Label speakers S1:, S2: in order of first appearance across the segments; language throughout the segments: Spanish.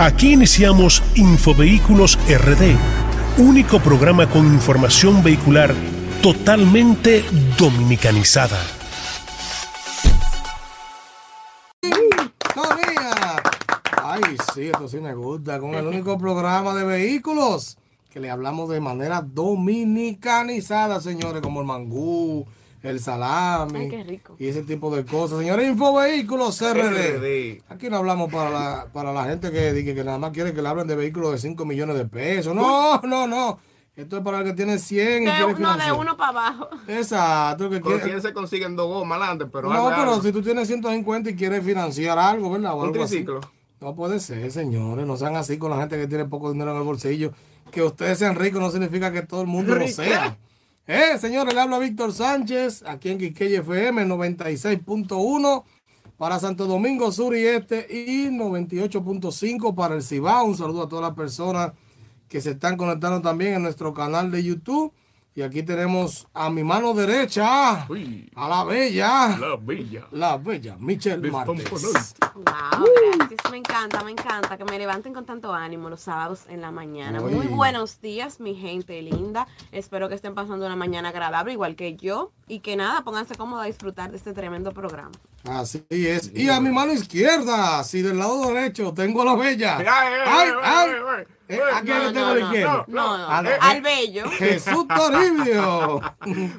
S1: Aquí iniciamos Infovehículos RD, único programa con información vehicular totalmente dominicanizada.
S2: Todavía. Ay, sí, esto sí me gusta. Con el único programa de vehículos que le hablamos de manera dominicanizada, señores, como el mangú, el salami
S3: Ay, qué rico.
S2: y ese tipo de cosas. Señores, Infovehículos CRD. Aquí no hablamos para la, para la gente que, dice que nada más quiere que le hablen de vehículos de 5 millones de pesos. No, no, no. Esto es para el que tiene 100 y
S3: De
S2: quiere
S3: uno, de uno para abajo.
S2: Exacto, que
S4: Con
S2: quiere...
S4: 100 se consiguen dos gomas adelante, pero
S2: no, pero
S4: algo.
S2: si tú tienes 150 y quieres financiar algo, ¿verdad? O
S4: un
S2: algo así.
S4: triciclo.
S2: No puede ser, señores. No sean así con la gente que tiene poco dinero en el bolsillo. Que ustedes sean ricos no significa que todo el mundo lo sea. Eh, señores, le habla Víctor Sánchez, aquí en Quiqueye FM 96.1 para Santo Domingo Sur y Este y 98.5 para el Cibao. Un saludo a todas las personas que se están conectando también en nuestro canal de YouTube. Y aquí tenemos a mi mano derecha,
S4: Uy,
S2: a la bella,
S4: la villa.
S2: la bella Michelle Martes.
S3: Wow, gracias. Me encanta, me encanta que me levanten con tanto ánimo los sábados en la mañana. Muy buenos días, mi gente linda. Espero que estén pasando una mañana agradable, igual que yo. Y que nada, pónganse cómodos a disfrutar de este tremendo programa.
S2: Así es. Y a mi mano izquierda, si del lado derecho tengo a la bella.
S4: Ay,
S2: ¡Ay,
S4: ay,
S2: Eh, ¿A quién le tengo a la izquierda?
S3: No, no,
S2: no.
S3: al bello.
S2: Jesús Toribio.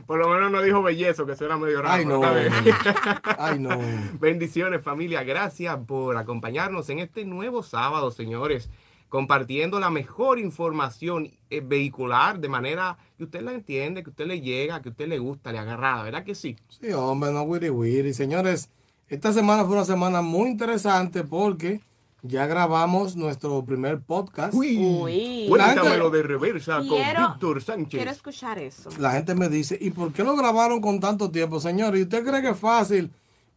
S4: Por lo menos no dijo bellezo, que eso era medio raro.
S2: Ay, no. Ay, no.
S4: Bendiciones familia, gracias por acompañarnos en este nuevo sábado, señores, compartiendo la mejor información eh, vehicular de manera que usted la entiende, que usted le llega, que usted le gusta, le agrada, ¿verdad que sí?
S2: Sí, hombre, no wiri wiri. Señores, esta semana fue una semana muy interesante porque ya grabamos nuestro primer podcast.
S3: Uy.
S4: Cuéntamelo de reversa
S3: Quiero-
S4: con Víctor Sánchez.
S3: Quiero escuchar eso.
S2: La gente me dice, ¿y por qué lo grabaron con tanto tiempo, señor? ¿Y usted cree que es fácil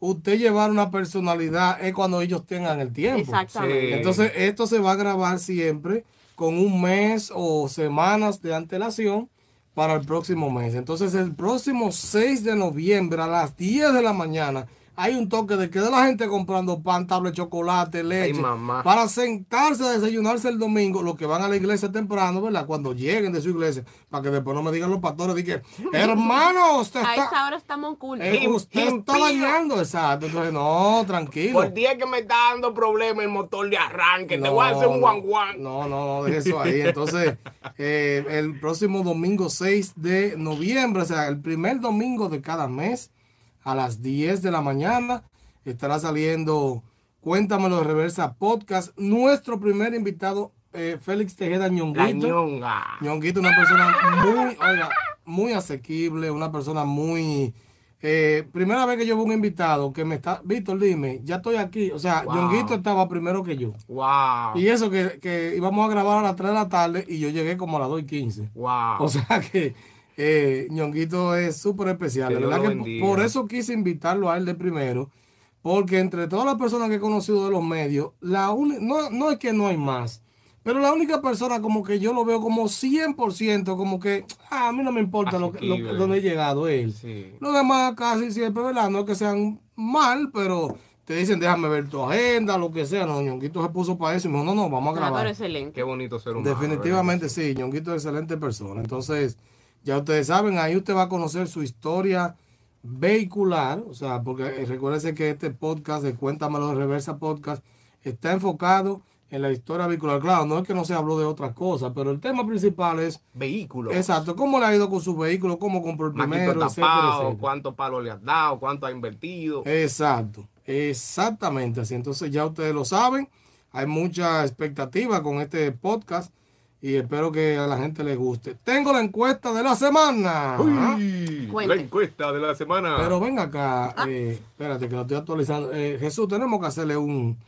S2: usted llevar una personalidad es cuando ellos tengan el tiempo?
S3: Exactamente.
S4: Sí.
S2: Entonces, esto se va a grabar siempre con un mes o semanas de antelación para el próximo mes. Entonces, el próximo 6 de noviembre a las 10 de la mañana hay un toque de que de la gente comprando pan, tablet, chocolate, leche,
S4: mamá.
S2: para sentarse a desayunarse el domingo, los que van a la iglesia temprano, ¿verdad? Cuando lleguen de su iglesia, para que después no me digan los pastores, de que, hermano, usted
S3: A
S2: está...
S3: esa hora estamos cool.
S2: eh, usted está dañando, exacto. Entonces, no, tranquilo.
S4: Por día que me está dando problema el motor de arranque, te voy a hacer un guan guan.
S2: No, no, no, deje eso ahí. Entonces, eh, el próximo domingo 6 de noviembre, o sea, el primer domingo de cada mes, a las 10 de la mañana, estará saliendo Cuéntamelo de Reversa Podcast. Nuestro primer invitado, eh, Félix Tejeda Ñonguito. Ñonguito, una persona muy, oiga, muy asequible, una persona muy... eh, primera vez que yo veo un invitado que me está... Víctor, dime, ya estoy aquí. O sea,
S4: Wow.
S2: Ñonguito estaba primero que yo.
S4: Wow.
S2: Y eso que, que íbamos a grabar a las 3 de la tarde y yo llegué como a las 2 y 15.
S4: Wow.
S2: O sea que eh, Ñonguito es súper especial.
S4: Que
S2: verdad que por eso quise invitarlo a él de primero. Porque entre todas las personas que he conocido de los medios, la uni- no, no es que no hay más. Pero la única persona como que yo lo veo como 100%, como que ah, a mí no me importa lo que, lo donde he llegado él.
S4: Sí.
S2: Los demás casi siempre, ¿verdad? No es que sean mal, pero te dicen déjame ver tu agenda, lo que sea. No, Ñonguito se puso para eso y me dijo, no, no, vamos a
S3: Ah,
S2: grabar.
S3: pero excelente.
S4: Qué bonito ser humano.
S2: Definitivamente sí, Ñonguito es excelente persona. Entonces, ya ustedes saben, ahí usted va a conocer su historia vehicular, o sea, porque eh, recuérdense que este podcast de Cuéntamelo de Reversa Podcast está enfocado en la historia vehicular. Claro, no es que no se habló de otras cosas, pero el tema principal es,
S4: Vehículo.
S2: exacto, cómo le ha ido con su vehículo, cómo compró el primero, etcétera,
S4: tapado,
S2: etcétera.
S4: cuántos palos le has dado, cuánto ha invertido.
S2: Exacto, exactamente así. Entonces ya ustedes lo saben, hay mucha expectativa con este podcast y espero que a la gente le guste. Tengo la encuesta de la semana.
S4: Uy, la encuesta de la semana.
S2: Pero ven acá, eh, espérate que lo estoy actualizando. Eh, Jesús, tenemos que hacerle un,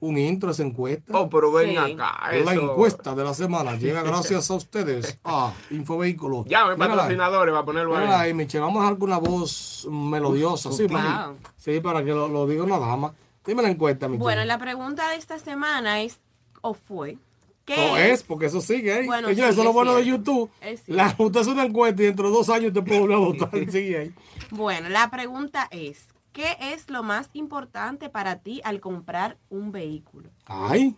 S2: un intro a esa encuesta.
S4: oh, pero ven
S3: Sí.
S4: acá.
S2: la
S4: eso.
S2: encuesta de la semana llega gracias a ustedes a Infovehículo.
S4: Llame
S2: Mírala ahí.
S4: patrocinadores, va a ponerlo ahí.
S2: ahí, Michelle. Vamos a dejar con una voz melodiosa. Sí, para, sí, para que lo, lo diga una dama. Dime la encuesta, Michelle.
S3: Bueno, la pregunta de esta semana es, o fue, ¿qué
S2: No es, porque eso sigue ahí.
S3: Bueno, sí,
S2: eso es lo bueno de. YouTube. La, usted hace una encuesta y dentro de dos años te puede volver a votar. sigue ahí.
S3: Bueno, la pregunta es, ¿qué es lo más importante para ti al comprar un vehículo?
S2: Ay,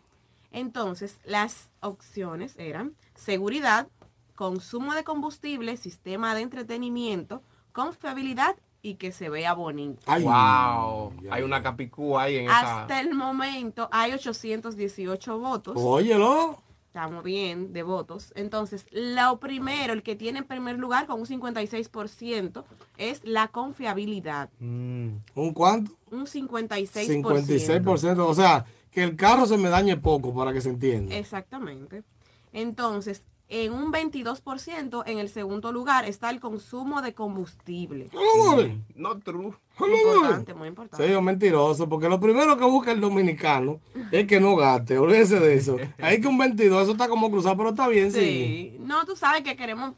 S3: Entonces, las opciones eran seguridad, consumo de combustible, sistema de entretenimiento, confiabilidad y que se vea bonito.
S2: Ay,
S4: wow.
S2: ay,
S4: Hay
S2: ay.
S4: una capicúa ahí en esa.
S3: Hasta el momento hay 818 votos.
S2: Óyelo.
S3: Estamos bien de votos. Entonces, lo primero, el que tiene en primer lugar con un 56% es la confiabilidad.
S4: Mm.
S2: ¿Un cuánto?
S3: Un 56%.
S2: 56%. O sea, que el carro se me dañe poco para que se entienda.
S3: Exactamente. Entonces, en un 22% en el segundo lugar está el consumo de combustible.
S2: Vamos
S4: No true.
S3: Importante, muy importante.
S2: Sí, es mentiroso, porque lo primero que busca el dominicano es que no gaste, olvídese de eso. Hay que un 22, eso está como cruzado, pero está bien, sí.
S3: Sí. No, tú sabes que queremos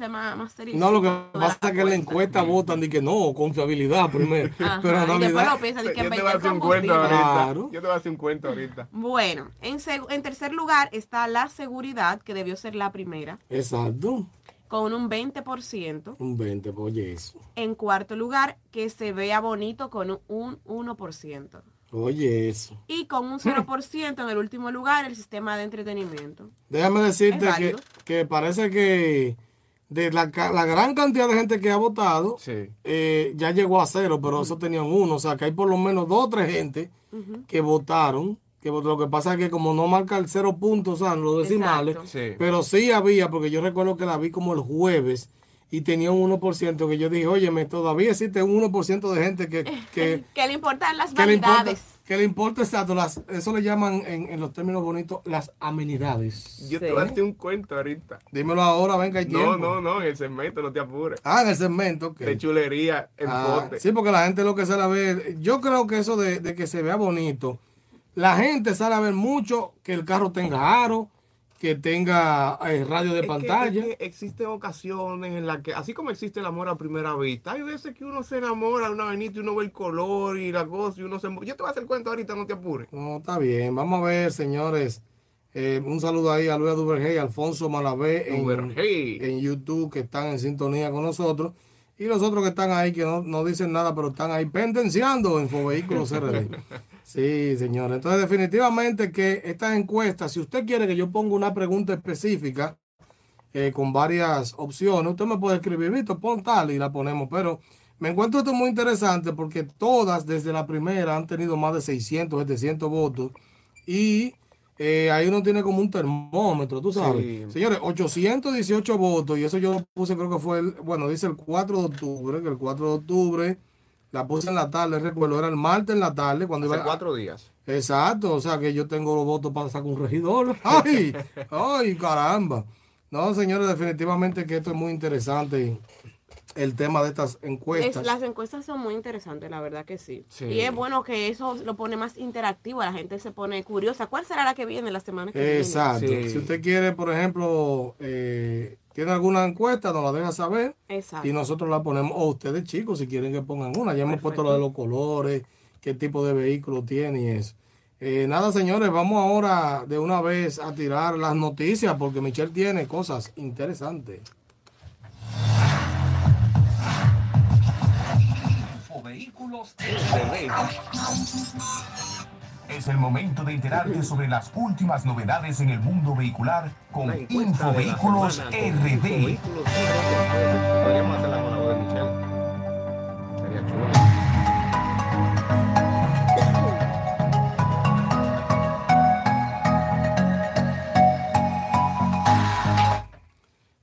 S3: ser más, más serios.
S2: No, lo que pasa es que en la encuesta votan y que no, confiabilidad primero.
S3: Ajá,
S2: pero
S3: y después lo piensan que
S4: Yo te voy a hacer un cuento ahorita. Yo te voy a hacer un cuento ahorita.
S3: Bueno, en, en tercer lugar está la seguridad, que debió ser la primera,
S2: exacto,
S3: con un 20%.
S2: un 20, pues oye eso.
S3: En cuarto lugar, que se vea bonito con un 1%.
S2: Oye eso.
S3: Y con un 0% en el último lugar, el sistema de entretenimiento.
S2: Déjame decirte que, que parece que de la, ca- la gran cantidad de gente que ha votado,
S4: Sí.
S2: eh, ya llegó a cero, pero eso tenían uno. O sea, que hay por lo menos dos o tres gente que votaron. Que lo que pasa es que como no marca el cero puntos, o sea, los decimales.
S4: Sí.
S2: pero sí había, porque yo recuerdo que la vi como el jueves y tenía un 1% que yo dije, óyeme, todavía existe un 1% de gente que, que,
S3: Que le importan las
S2: que le importa,
S3: vanidades.
S2: Que le importa exacto, las, eso le llaman en, en los términos bonitos las amenidades.
S4: Yo te
S3: Sí.
S4: voy a hacer un cuento ahorita.
S2: Dímelo ahora, venga, hay tiempo.
S4: No, no, no, en el segmento, no te apures.
S2: Ah, en el segmento. ok.
S4: De chulería en
S2: Ah,
S4: pote.
S2: sí, porque la gente lo que sale a ver, yo creo que eso de, de que se vea bonito, la gente sale a ver mucho que el carro tenga aro, que tenga eh, radio de
S4: Es que-
S2: pantalla.
S4: es que existen ocasiones en las que, así como existe el amor a primera vista, hay veces que uno se enamora de una vainita y uno ve el color y la cosa y uno se... Yo te voy a hacer el cuento ahorita, no te apures.
S2: No, está bien. Vamos a ver, señores. Eh, un saludo ahí a Luis Duvergey, Alfonso Malavé en YouTube que están en sintonía con nosotros. Y los otros que están ahí que no, no dicen nada, pero están ahí pendenciando en Fovehículos RD. Sí, señores. Entonces, definitivamente que estas encuestas, si usted quiere que yo ponga una pregunta específica eh, con varias opciones, usted me puede escribir, Víctor, pon tal y la ponemos. Pero me encuentro esto muy interesante porque todas desde la primera han tenido más de 600, 700 votos. Y eh, ahí uno tiene como un termómetro, tú sabes.
S4: Sí.
S2: Señores, 818 votos, y eso yo lo puse, creo que fue el, bueno, dice el 4 de octubre, que el 4 de octubre la puse en la tarde, recuerdo, era el martes en la tarde, cuando
S4: Hace
S2: iba
S4: cuatro días.
S2: Exacto, o sea que yo tengo los votos para sacar un regidor. ¡Ay! ¡Ay, caramba! No, señores, definitivamente que esto es muy interesante, el tema de estas
S3: Es-
S2: encuestas.
S3: las encuestas son muy interesantes, la verdad que sí.
S4: Sí.
S3: Y es bueno que eso lo pone más interactivo, la gente se pone curiosa. ¿Cuál será la que viene la semana que viene?
S2: Exacto.
S4: Sí.
S2: Si usted quiere, por ejemplo, eh, tiene alguna encuesta, nos la deja saber
S3: Exacto.
S2: y nosotros la ponemos. O ustedes, chicos, si quieren que pongan una. Ya hemos puesto lo de los colores, qué tipo de vehículo tiene y eso. Eh, nada, señores, vamos ahora de una vez a tirar las noticias porque Michelle tiene cosas interesantes.
S5: Infovehículos RD. Es el momento de enterarte sobre las últimas novedades en el mundo vehicular con Infovehículos RD.
S4: Infovehículos RD. Podríamos hacerla con la voz de Michelle. Sería chulo.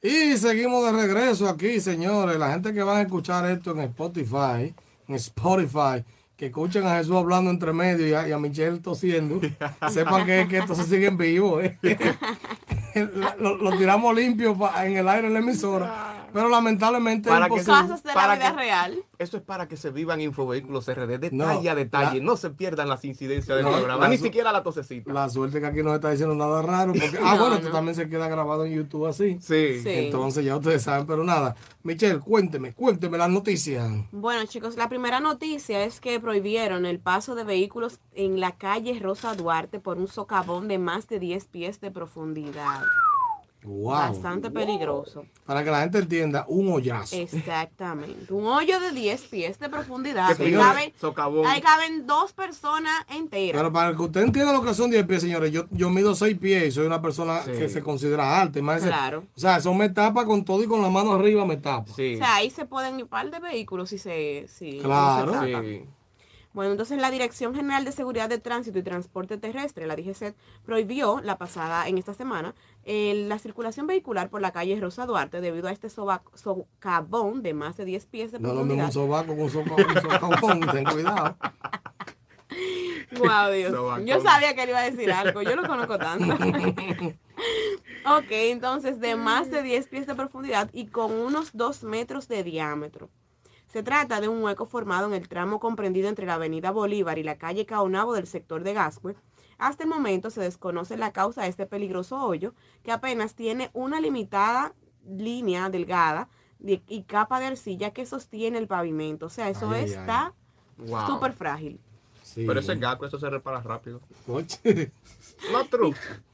S2: Y seguimos de regreso aquí, señores. La gente que van a escuchar esto en Spotify, en Spotify, que escuchen a Jesús hablando entre medio y a, y a Michelle tosiendo, sepan que, que esto se sigue en vivo. ¿eh? lo, lo tiramos limpio pa- en el aire en la emisora. Pero lamentablemente es
S4: Para que.
S3: Cosas de la
S4: Para
S3: vida
S4: que-
S3: real.
S4: Eso es para que se vivan Infovehículos RD, detalle
S2: No,
S4: a detalle,
S2: la-
S4: no se pierdan las incidencias del
S2: No,
S4: programa, ni
S2: su-
S4: siquiera la tosecita.
S2: La suerte que aquí no está diciendo nada raro. Porque, ah,
S3: No,
S2: bueno, esto también se queda grabado en YouTube así.
S4: Sí.
S3: Sí.
S2: Entonces ya ustedes saben, pero nada. Michelle, cuénteme, cuénteme las noticias.
S3: Bueno, chicos, la primera noticia es que prohibieron el paso de vehículos en la calle Rosa Duarte por un socavón de más de 10 pies de profundidad.
S2: Wow.
S3: Bastante peligroso.
S2: Para que la gente entienda, un hoyazo.
S3: Exactamente. Un hoyo de 10 pies de profundidad.
S4: Que
S3: caben, ahí caben dos personas enteras.
S2: Pero para que usted entienda lo que son 10 pies, señores, yo, yo mido 6 pies y soy una persona
S4: Sí.
S2: que se considera alta. Imagínense,
S3: Claro.
S2: O sea, eso me tapa con todo y con la mano arriba me tapa.
S4: Sí.
S3: O sea, ahí se pueden ir un par de vehículos si se... Si
S2: Claro.
S3: no se trata.
S4: sí.
S3: Bueno, entonces la Dirección General de Seguridad de Tránsito y Transporte Terrestre, la DGCET, prohibió la pasada, en esta semana, eh, la circulación vehicular por la calle Rosa Duarte debido a este socavón de más de 10 pies de
S2: No
S3: profundidad.
S2: un sobaco con un un socavón, ten cuidado.
S3: Wow, Dios.
S4: Sobacón.
S3: Yo sabía que él iba a decir algo, yo lo conozco tanto. ok, entonces de más de 10 pies de profundidad y con unos 2 metros de diámetro. Se trata de un hueco formado en el tramo comprendido entre la avenida Bolívar y la calle Caonabo del sector de Gascue. Hasta el momento se desconoce la causa de este peligroso hoyo, que apenas tiene una limitada línea delgada de- y capa de arcilla que sostiene el pavimento. O sea, eso
S2: Ay,
S3: está
S4: Wow.
S3: súper frágil.
S2: Sí.
S4: Pero ese gaco, eso se repara rápido.
S2: Oye,
S4: true.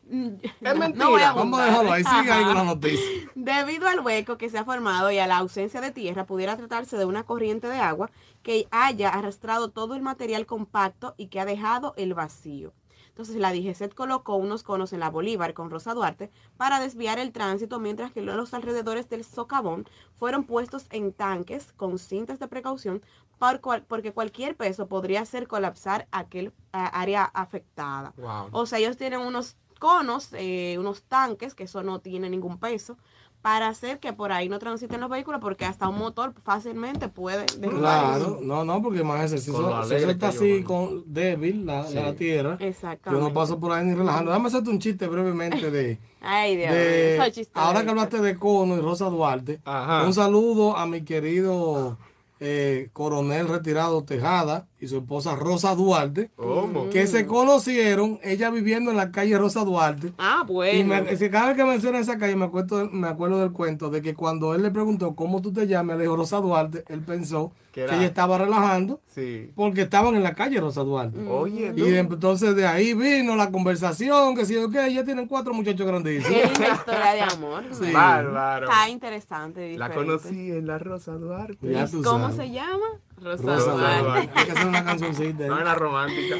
S3: Mm,
S4: Es mentira.
S3: voy a
S2: Vamos a dejarlo ahí, sigue ahí con la noticia.
S3: Debido al hueco que se ha formado y a la ausencia de tierra, pudiera tratarse de una corriente de agua que haya arrastrado todo el material compacto y que ha dejado el vacío. Entonces la DGCET colocó unos conos en la Bolívar con Rosa Duarte para desviar el tránsito, mientras que los alrededores del socavón fueron puestos en tanques con cintas de precaución por cual- porque cualquier peso podría hacer colapsar aquel área afectada.
S4: Wow.
S3: O sea, ellos tienen unos conos, eh, unos tanques, que eso no tiene ningún peso, para hacer que por ahí no transiten los vehículos, porque hasta un motor fácilmente puede
S2: Claro, no, no, porque si eso,
S4: lo
S2: si eso está
S4: yo
S2: así con débil, la,
S4: Sí.
S2: la tierra,
S3: Exactamente.
S2: yo no paso por ahí ni relajando. Déjame hacerte un chiste brevemente de,
S3: Ay, Dios
S2: de
S3: chistosa.
S2: ahora que hablaste de Cono y Rosa Duarte,
S4: Ajá.
S2: un saludo a mi querido eh, coronel retirado Tejada y su esposa Rosa Duarte,
S4: ¿Cómo?
S2: que se conocieron, ella viviendo en la calle Rosa Duarte.
S3: Ah, bueno.
S2: Y me, si cada vez que menciona esa calle me acuerdo, me acuerdo del cuento de que cuando él le preguntó cómo tú te llamas, le dijo Rosa Duarte, él pensó
S4: Que
S2: que, ella estaba relajando
S4: Sí.
S2: porque estaban en la calle Rosa Duarte.
S4: Oye,
S2: Y de- entonces de ahí vino la conversación, que si yo qué, ya tienen cuatro muchachos grandísimos.
S3: Qué linda historia de amor.
S2: Sí.
S4: Bárbaro.
S3: Está interesante.
S4: La conocí en la Rosa Duarte.
S2: Ya tú
S3: ¿Cómo
S2: sabes.
S3: Se llama? Rosa,
S2: Rosa. Hay que hacer una cancioncita.
S4: No era romántica.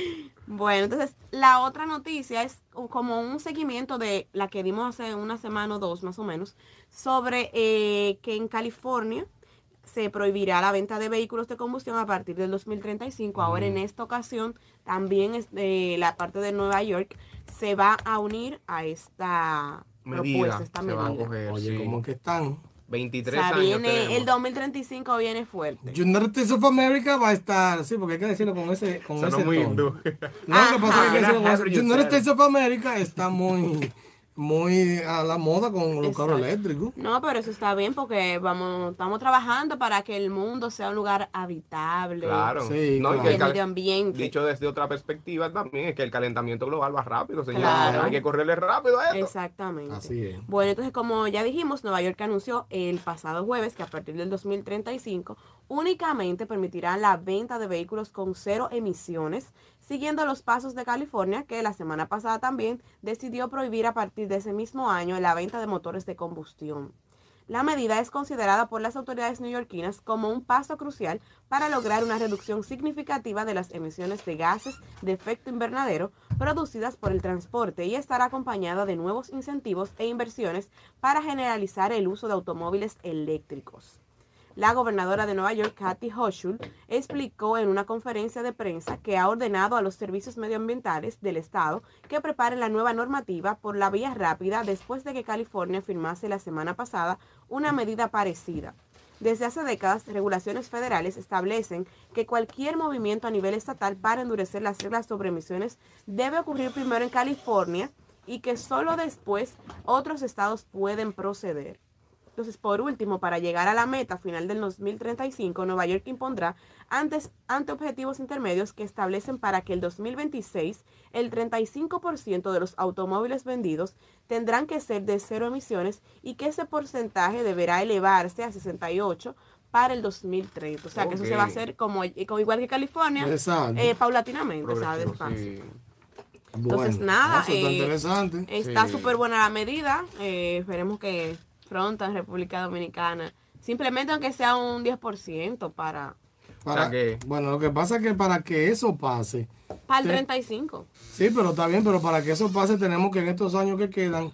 S3: Bueno, entonces la otra noticia es como un seguimiento de la que dimos hace una semana o dos más o menos, sobre eh, que en California se prohibirá la venta de vehículos de combustión a partir del 2035. Ahora en esta ocasión también es de la parte de Nueva York se va a unir a esta
S4: Medida.
S3: propuesta, esta
S4: se van a
S3: medida.
S4: coger.
S2: Oye,
S4: sí.
S2: como que están.
S3: O
S4: 23
S3: sea,
S4: años.
S3: viene,
S4: tenemos.
S3: el 2035 viene fuerte.
S2: United States of America va a estar, sí, porque hay que decirlo con ese, con
S4: Sonó
S2: ese
S4: muy
S2: tono.
S4: hindú.
S2: No, lo que pasa es que hay que
S4: Ajá.
S2: decirlo con ese-
S4: Whatever you
S2: United. States of America está muy, muy a la moda con los carros eléctricos.
S3: No, pero eso está bien porque vamos, estamos trabajando para que el mundo sea un lugar habitable.
S4: Claro.
S2: Sí,
S4: No, y
S2: claro.
S4: que
S3: Y
S4: el
S3: el medio ambiente.
S4: Dicho desde otra perspectiva también, es que el calentamiento global va rápido, señor.
S3: Claro.
S4: Hay que correrle rápido a esto.
S3: Exactamente.
S2: Así es.
S3: Bueno, entonces como ya dijimos, Nueva York anunció el pasado jueves que a partir del 2035 únicamente permitirá la venta de vehículos con cero emisiones, siguiendo los pasos de California, que la semana pasada también decidió prohibir a partir de ese mismo año la venta de motores de combustión. La medida es considerada por las autoridades neoyorquinas como un paso crucial para lograr una reducción significativa de las emisiones de gases de efecto invernadero producidas por el transporte y estará acompañada de nuevos incentivos e inversiones para generalizar el uso de automóviles eléctricos. La gobernadora de Nueva York, Kathy Hochul, explicó en una conferencia de prensa que ha ordenado a los servicios medioambientales del estado que preparen la nueva normativa por la vía rápida después de que California firmase la semana pasada una medida parecida. Desde hace décadas, regulaciones federales establecen que cualquier movimiento a nivel estatal para endurecer las reglas sobre emisiones debe ocurrir primero en California y que solo después otros estados pueden proceder. Entonces, por último, para llegar a la meta final del 2035, Nueva York impondrá antes, ante objetivos intermedios que establecen para que el 2026 el 35% de los automóviles vendidos tendrán que ser de cero emisiones y que ese porcentaje deberá elevarse a 68 para el 2030. O sea, que eso se va a hacer como, como igual que California, eh, paulatinamente, o sea, despacio.
S4: sí.
S3: Entonces,
S2: Bueno,
S3: nada,
S2: está
S3: eh, está
S4: Sí.
S3: súper buena la medida. eh, esperemos que pronto en República Dominicana, simplemente aunque sea un 10% para,
S2: Para,
S4: sea que-
S2: Bueno, lo que pasa es que para que eso pase,
S3: para el
S2: Sí.
S3: 35.
S2: sí, pero está bien, pero para que eso pase tenemos que en estos años que quedan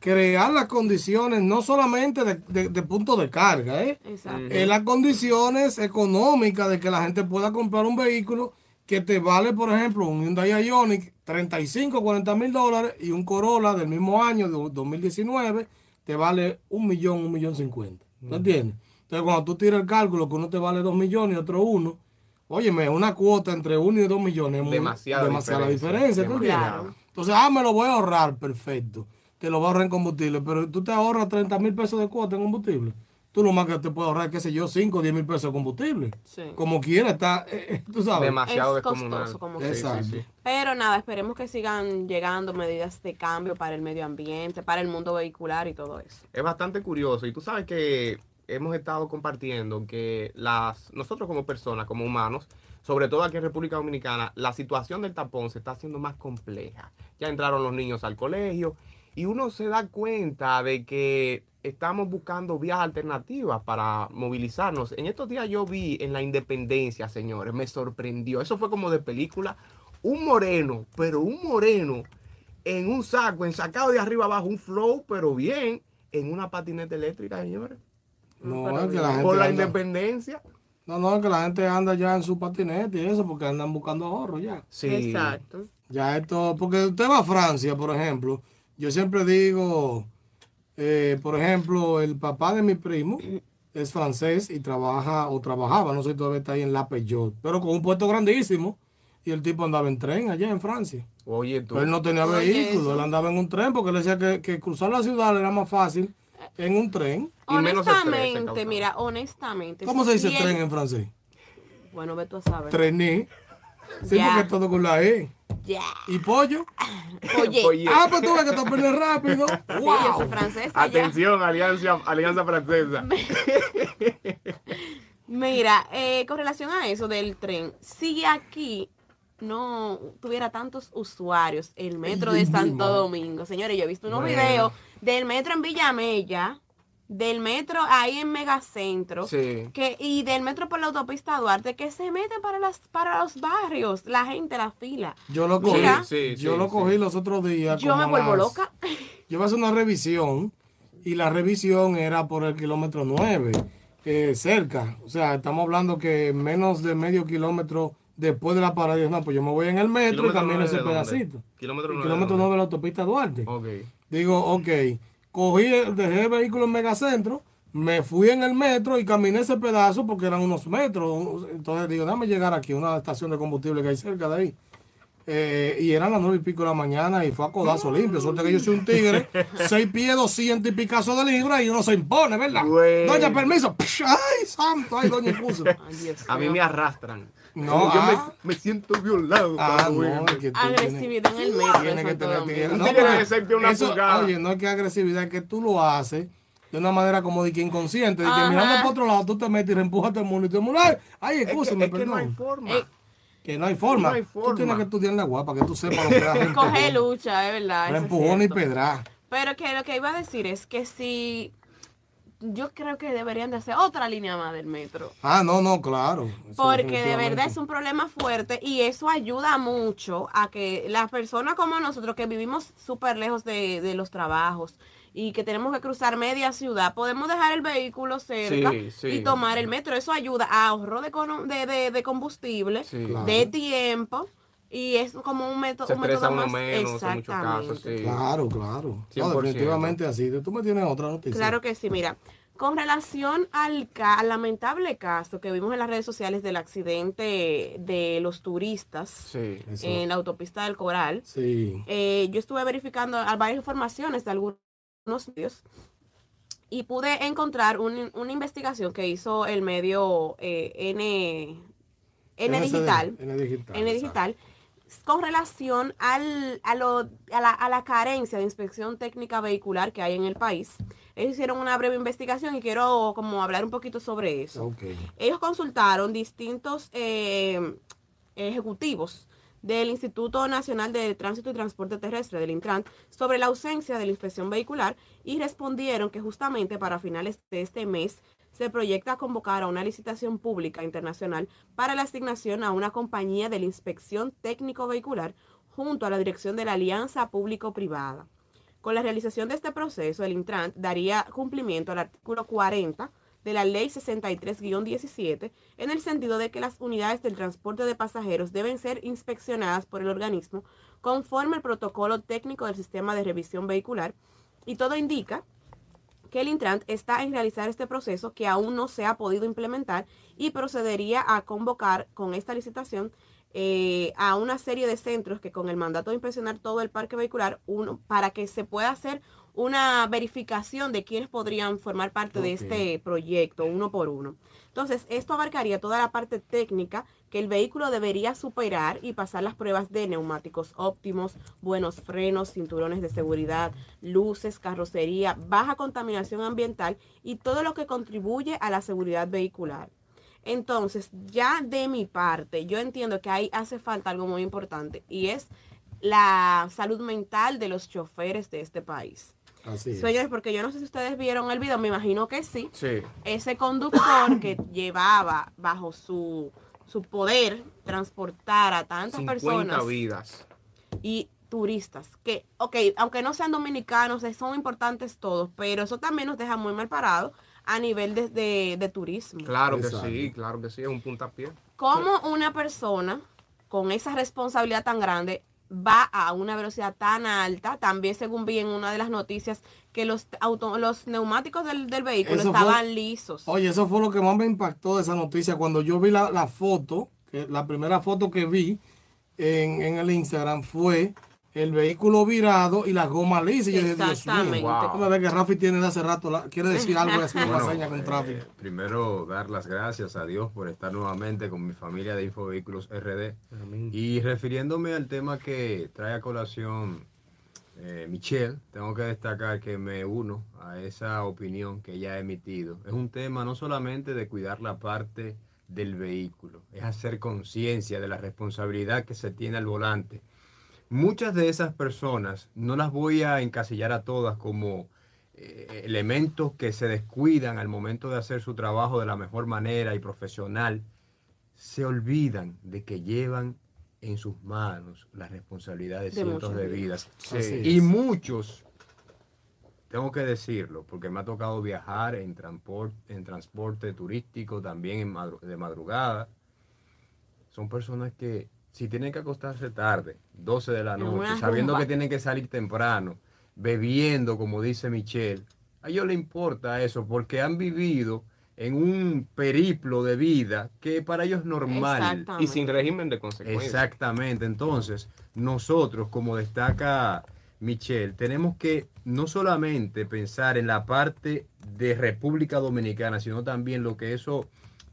S2: crear las condiciones, no solamente de, de- de punto de carga, ¿eh?
S3: Exacto.
S2: Eh, las condiciones económicas de que la gente pueda comprar un vehículo que te vale, por ejemplo, un Hyundai Ioniq 35, 40 mil dólares y un Corolla del mismo año, de 2019, te vale un millón, un millón cincuenta. ¿Me entiendes? Entonces, cuando tú tiras el cálculo que uno te vale dos millones y otro uno, óyeme, una cuota entre uno y dos millones es
S4: Demasiada
S2: demasiada
S4: diferencia.
S2: diferencia. ¿tú entiendes? Entonces, ah, me lo voy a ahorrar, perfecto. Te lo voy a ahorrar en combustible, pero tú te ahorras 30 mil pesos de cuota en combustible. Tú lo más que te puedes ahorrar, qué sé yo, 5 o 10 mil pesos de combustible.
S3: Sí.
S2: Como quiera, está, eh, eh, tú sabes.
S4: Demasiado
S3: Es
S4: descomunal.
S3: costoso, como
S4: Sí,
S3: que-
S4: sí,
S2: Exacto.
S4: sí.
S3: Pero nada, esperemos que sigan llegando medidas de cambio para el medio ambiente, para el mundo vehicular y todo eso.
S4: es bastante curioso y tú sabes que hemos estado compartiendo que las nosotros como personas, como humanos, sobre todo aquí en República Dominicana, la situación del tapón se está haciendo más compleja. Ya entraron los niños al colegio y uno se da cuenta de que estamos buscando vías alternativas para movilizarnos. En estos días yo vi en la Independencia, señores, me sorprendió. Eso fue como de película. Un moreno, pero un moreno en un saco, ensacado de arriba abajo, un flow, pero bien, en una patineta eléctrica, señores.
S2: No,
S3: Pero
S2: es que la gente
S4: Por la
S2: anda-
S4: independencia.
S2: no, no, es que la gente anda ya en su patinete y eso, porque andan buscando ahorro ya.
S4: Sí.
S3: Exacto.
S2: Ya esto, porque usted va a Francia, por ejemplo, yo siempre digo, eh, por ejemplo, el papá de mi primo es francés y trabaja, o trabajaba, no sé si todavía está ahí en La Peugeot, pero con un puesto grandísimo, y el tipo andaba en tren allá en Francia.
S4: Oye, tú.
S2: Pero él no tenía vehículo, él andaba en un tren porque él decía que, que cruzar la ciudad le era más fácil en un tren.
S4: Y menos
S3: Honestamente, mira, honestamente.
S2: ¿Cómo se dice tren en francés?
S3: Bueno, ve tú a saber.
S2: Trené. Sí, porque todo con la E.
S3: Ya.
S2: ¿Y pollo?
S3: Oye.
S2: Ah, pues tú ves que te aprendes rápido.
S3: sí, yo
S2: ¡Wow!
S3: soy francesa ya.
S4: Atención, alianza, alianza francesa.
S3: Mira, eh, con relación a eso del tren, si aquí no tuviera tantos usuarios el metro de Santo. Domingo, señores, yo he visto unos
S2: Bueno.
S3: videos del metro en Villamella, del metro ahí en Megacentro,
S4: Sí.
S3: que, y del metro por la autopista Duarte, que se meten para las para los barrios, la gente, la fila.
S2: Yo lo cogí,
S3: Mira.
S4: Sí, sí,
S2: yo lo
S4: sí.
S2: cogí los otros días.
S3: Yo me vuelvo
S2: las-
S3: loca.
S2: Yo iba a hacer una revisión y la revisión era por el kilómetro 9, eh, cerca. O sea, estamos hablando que menos de medio kilómetro después de la parada. No, pues yo me voy en el metro y
S4: ¿Kilómetro
S2: también ese pedacito.
S4: Kilómetro
S2: El
S4: nueve de
S2: kilómetro
S4: dónde?
S2: 9 de la autopista Duarte.
S4: Ok.
S2: Digo, ok, cogí, el- dejé el vehículo en Megacentro, me fui en el metro y caminé ese pedazo porque eran unos metros. Entonces digo, déjame llegar aquí, una estación de combustible que hay cerca de ahí. Eh, y eran las nueve y pico de la mañana y fue a codazo limpio. Suerte que yo soy un tigre, seis pies, doscientos y picazo de libra y uno se impone, ¿verdad?
S4: Güey.
S2: Doña, permiso. Ay, santo, ay, doña puso.
S4: A mí me arrastran.
S2: No,
S4: yo
S2: ah.
S4: me, me siento violado.
S2: Ah, no, que tú tienes-
S3: Agresividad en el metro.
S2: Tiene
S3: de
S2: que tener No, pero
S4: una
S2: eso. Oye, no es que agresividad, es que tú lo haces de una manera como de que inconsciente, de que
S3: Ajá.
S2: mirando para otro lado tú te metes y reempujas todo el mundo y el mundo, ay, ay,
S4: Es que,
S2: escúchame,
S4: es que no hay forma.
S3: Eh,
S2: que no hay forma.
S4: no hay
S2: Tú
S4: forma.
S2: tienes que estudiar la guapa que tú sepas lo que es
S3: Coge lucha, es verdad.
S2: Reempujón y pedra.
S3: Pero que lo que iba a decir es que si yo creo que deberían de hacer otra línea más del metro.
S2: Ah, no, no, claro.
S3: Porque de verdad es un problema fuerte y eso ayuda mucho a que las personas como nosotros que vivimos súper lejos de, de los trabajos y que tenemos que cruzar media ciudad, podemos dejar el vehículo cerca
S4: Sí, sí.
S3: y tomar el metro. Eso ayuda a ahorro de, cono- de, de- de combustible,
S4: Sí.
S2: Claro.
S3: de tiempo y es como un método,
S4: Se
S3: un método más
S4: menos en muchos casos.
S3: Exactamente.
S4: Sí.
S2: Claro, claro. No,
S4: 100%.
S2: definitivamente así. Tú me tienes otra noticia.
S3: Claro que sí, mira. Con relación al, ca- al lamentable caso que vimos en las redes sociales del accidente de los turistas
S4: Sí.
S3: En la autopista del Coral,
S2: Sí.
S3: eh, yo estuve verificando varias informaciones de algunos medios y pude encontrar un- una investigación que hizo el medio eh, N, N Digital.
S2: N digital.
S3: N Digital con relación al, a, lo- a la, a la carencia de inspección técnica vehicular que hay en el país. Ellos hicieron una breve investigación y quiero como hablar un poquito sobre eso. Ellos consultaron distintos eh, ejecutivos del Instituto Nacional de Tránsito y Transporte Terrestre, del Intran, sobre la ausencia de la inspección vehicular y respondieron que justamente para finales de este mes se proyecta convocar a una licitación pública internacional para la asignación a una compañía de la inspección técnico vehicular junto a la dirección de la Alianza Público-Privada. Con la realización de este proceso, el Intran daría cumplimiento al artículo 40 de la Ley 63-17 en el sentido de que las unidades del transporte de pasajeros deben ser inspeccionadas por el organismo conforme al protocolo técnico del sistema de revisión vehicular y todo indica que el Intran está en realizar este proceso que aún no se ha podido implementar y procedería a convocar con esta licitación eh, a una serie de centros que con el mandato de inspeccionar todo el parque vehicular uno, para que se pueda hacer una verificación de quiénes podrían formar parte de este proyecto uno por uno. Entonces, esto abarcaría toda la parte técnica que el vehículo debería superar y pasar las pruebas de neumáticos óptimos, buenos frenos, cinturones de seguridad, luces, carrocería, baja contaminación ambiental y todo lo que contribuye a la seguridad vehicular. Entonces, ya de mi parte, yo entiendo que ahí hace falta algo muy importante y es la salud mental de los choferes de este país.
S2: Así es.
S3: Señores, porque yo no sé si ustedes vieron el video, me imagino que sí.
S4: Sí.
S3: Ese conductor que llevaba bajo su, su poder transportar a tantas
S4: 50
S3: personas
S4: vidas.
S3: y turistas, que, ok, aunque no sean dominicanos, eh, son importantes todos, pero eso también nos deja muy mal parados a nivel de, de- de turismo.
S4: Claro que
S2: Exacto.
S4: sí, claro que sí, es un puntapié.
S3: ¿Cómo una persona con esa responsabilidad tan grande va a una velocidad tan alta? También, según vi en una de las noticias, que los, auto, los neumáticos del, del vehículo
S2: Eso fue-
S3: estaban lisos.
S2: Oye, eso fue lo que más me impactó de esa noticia cuando yo vi la, la foto, que la primera foto que vi en, en el Instagram fue el vehículo virado y la goma lisa. Y
S3: Exactamente.
S4: Wow.
S2: déjame ver que Rafi tiene de hace rato, la- quiere decir algo
S6: Bueno,
S2: seña con
S6: eh,
S2: tráfico.
S6: primero dar las gracias a Dios por estar nuevamente con mi familia de Infovehículos RD. Y refiriéndome al tema que trae a colación eh, Michelle, tengo que destacar que me uno a esa opinión que ella ha emitido. Es un tema no solamente de cuidar la parte del vehículo, es hacer conciencia de la responsabilidad que se tiene al volante. Muchas de esas personas, no las voy a encasillar a todas como eh, elementos que se descuidan al momento de hacer su trabajo de la mejor manera y profesional, se olvidan de que llevan en sus manos la responsabilidad de,
S3: De
S6: cientos de
S3: vidas.
S6: Y muchos, tengo que decirlo, porque me ha tocado viajar en, transpor- en transporte turístico, también en madru- de madrugada. Son personas que si tienen que acostarse tarde, 12 de la noche, sabiendo
S3: rumba.
S6: que tienen que salir temprano, bebiendo, como dice Michelle, a ellos les importa eso porque han vivido en un periplo de vida que para ellos es normal.
S3: Exactamente.
S4: Y sin régimen de consecuencias.
S6: Exactamente. Entonces, nosotros, como destaca Michelle, tenemos que no solamente pensar en la parte de República Dominicana, sino también lo que eso...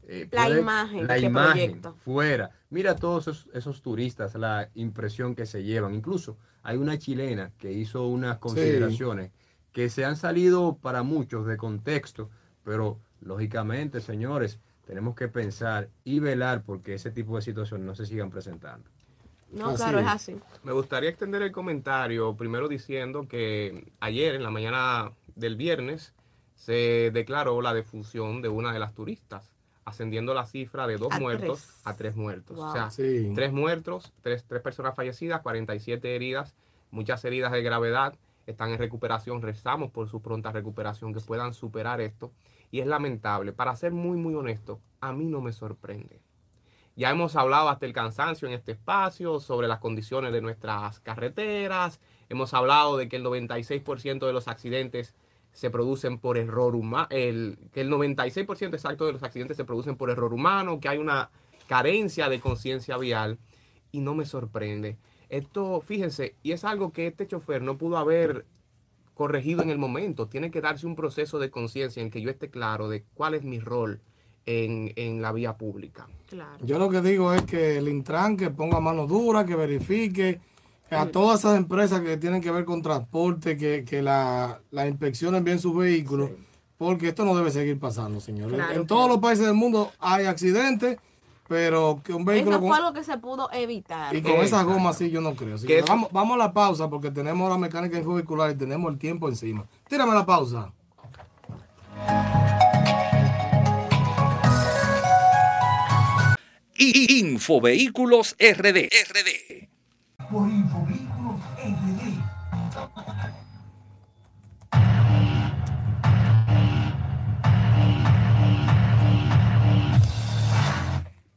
S6: eh,
S3: La imagen
S6: la
S3: que
S6: imagen
S3: proyecta.
S6: fuera. Mira todos esos, esos turistas, la impresión que se llevan. Incluso hay una chilena que hizo unas consideraciones que se han salido para muchos de contexto, pero lógicamente, señores, tenemos que pensar y velar porque ese tipo de situaciones no se sigan presentando.
S3: No,
S2: Así
S3: claro, es
S2: es.
S3: así.
S4: Me gustaría extender el comentario primero diciendo que ayer, en la mañana del viernes, se declaró la defunción de una de las turistas, ascendiendo la cifra de dos
S3: A
S4: muertos
S3: tres.
S4: a tres muertos.
S3: Wow.
S4: O sea,
S2: Sí.
S4: tres muertos, tres, tres personas fallecidas, 47 heridas, muchas heridas de gravedad, están en recuperación, rezamos por su pronta recuperación, que puedan superar esto. Y es lamentable, para ser muy, muy honesto, a mí no me sorprende. Ya hemos hablado hasta el cansancio en este espacio sobre las condiciones de nuestras carreteras, hemos hablado de que el 96% de los accidentes se producen por error humano, el, que el 96% exacto de los accidentes se producen por error humano, que hay una carencia de conciencia vial y no me sorprende. Esto, fíjense, y es algo que este chofer no pudo haber corregido en el momento. Tiene que darse un proceso de conciencia en que yo esté claro de cuál es mi rol en, en la vía pública.
S3: Claro.
S2: Yo lo que digo es que el Intran que ponga mano dura, que verifique a todas esas empresas que tienen que ver con transporte, que, que la, la inspeccionen bien sus vehículos, porque esto no debe seguir pasando, señores.
S3: Claro
S2: en todos los países del mundo hay accidentes Pero que un vehículo
S3: Eso
S2: con,
S3: fue algo que se pudo evitar.
S2: y con esas gomas sí yo no creo. Así
S4: Que
S2: vamos, vamos a la pausa porque tenemos la mecánica infovehicular y tenemos el tiempo encima. Tírame la pausa.
S7: Infovehículos RD. RD.
S5: Por Infovehículos RD.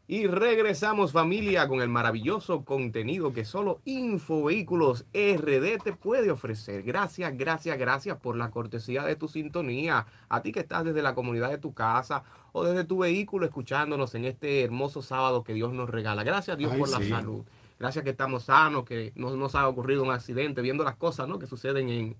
S4: Y regresamos familia con el maravilloso contenido que solo Infovehículos RD te puede ofrecer. Gracias, gracias, gracias por la cortesía de tu sintonía. A ti que estás desde la comunidad de tu casa o desde tu vehículo escuchándonos en este hermoso sábado que Dios nos regala. Gracias a Dios
S2: Ay,
S4: por la salud. Gracias que estamos sanos, que no nos ha ocurrido un accidente, viendo las cosas ¿no? que suceden en,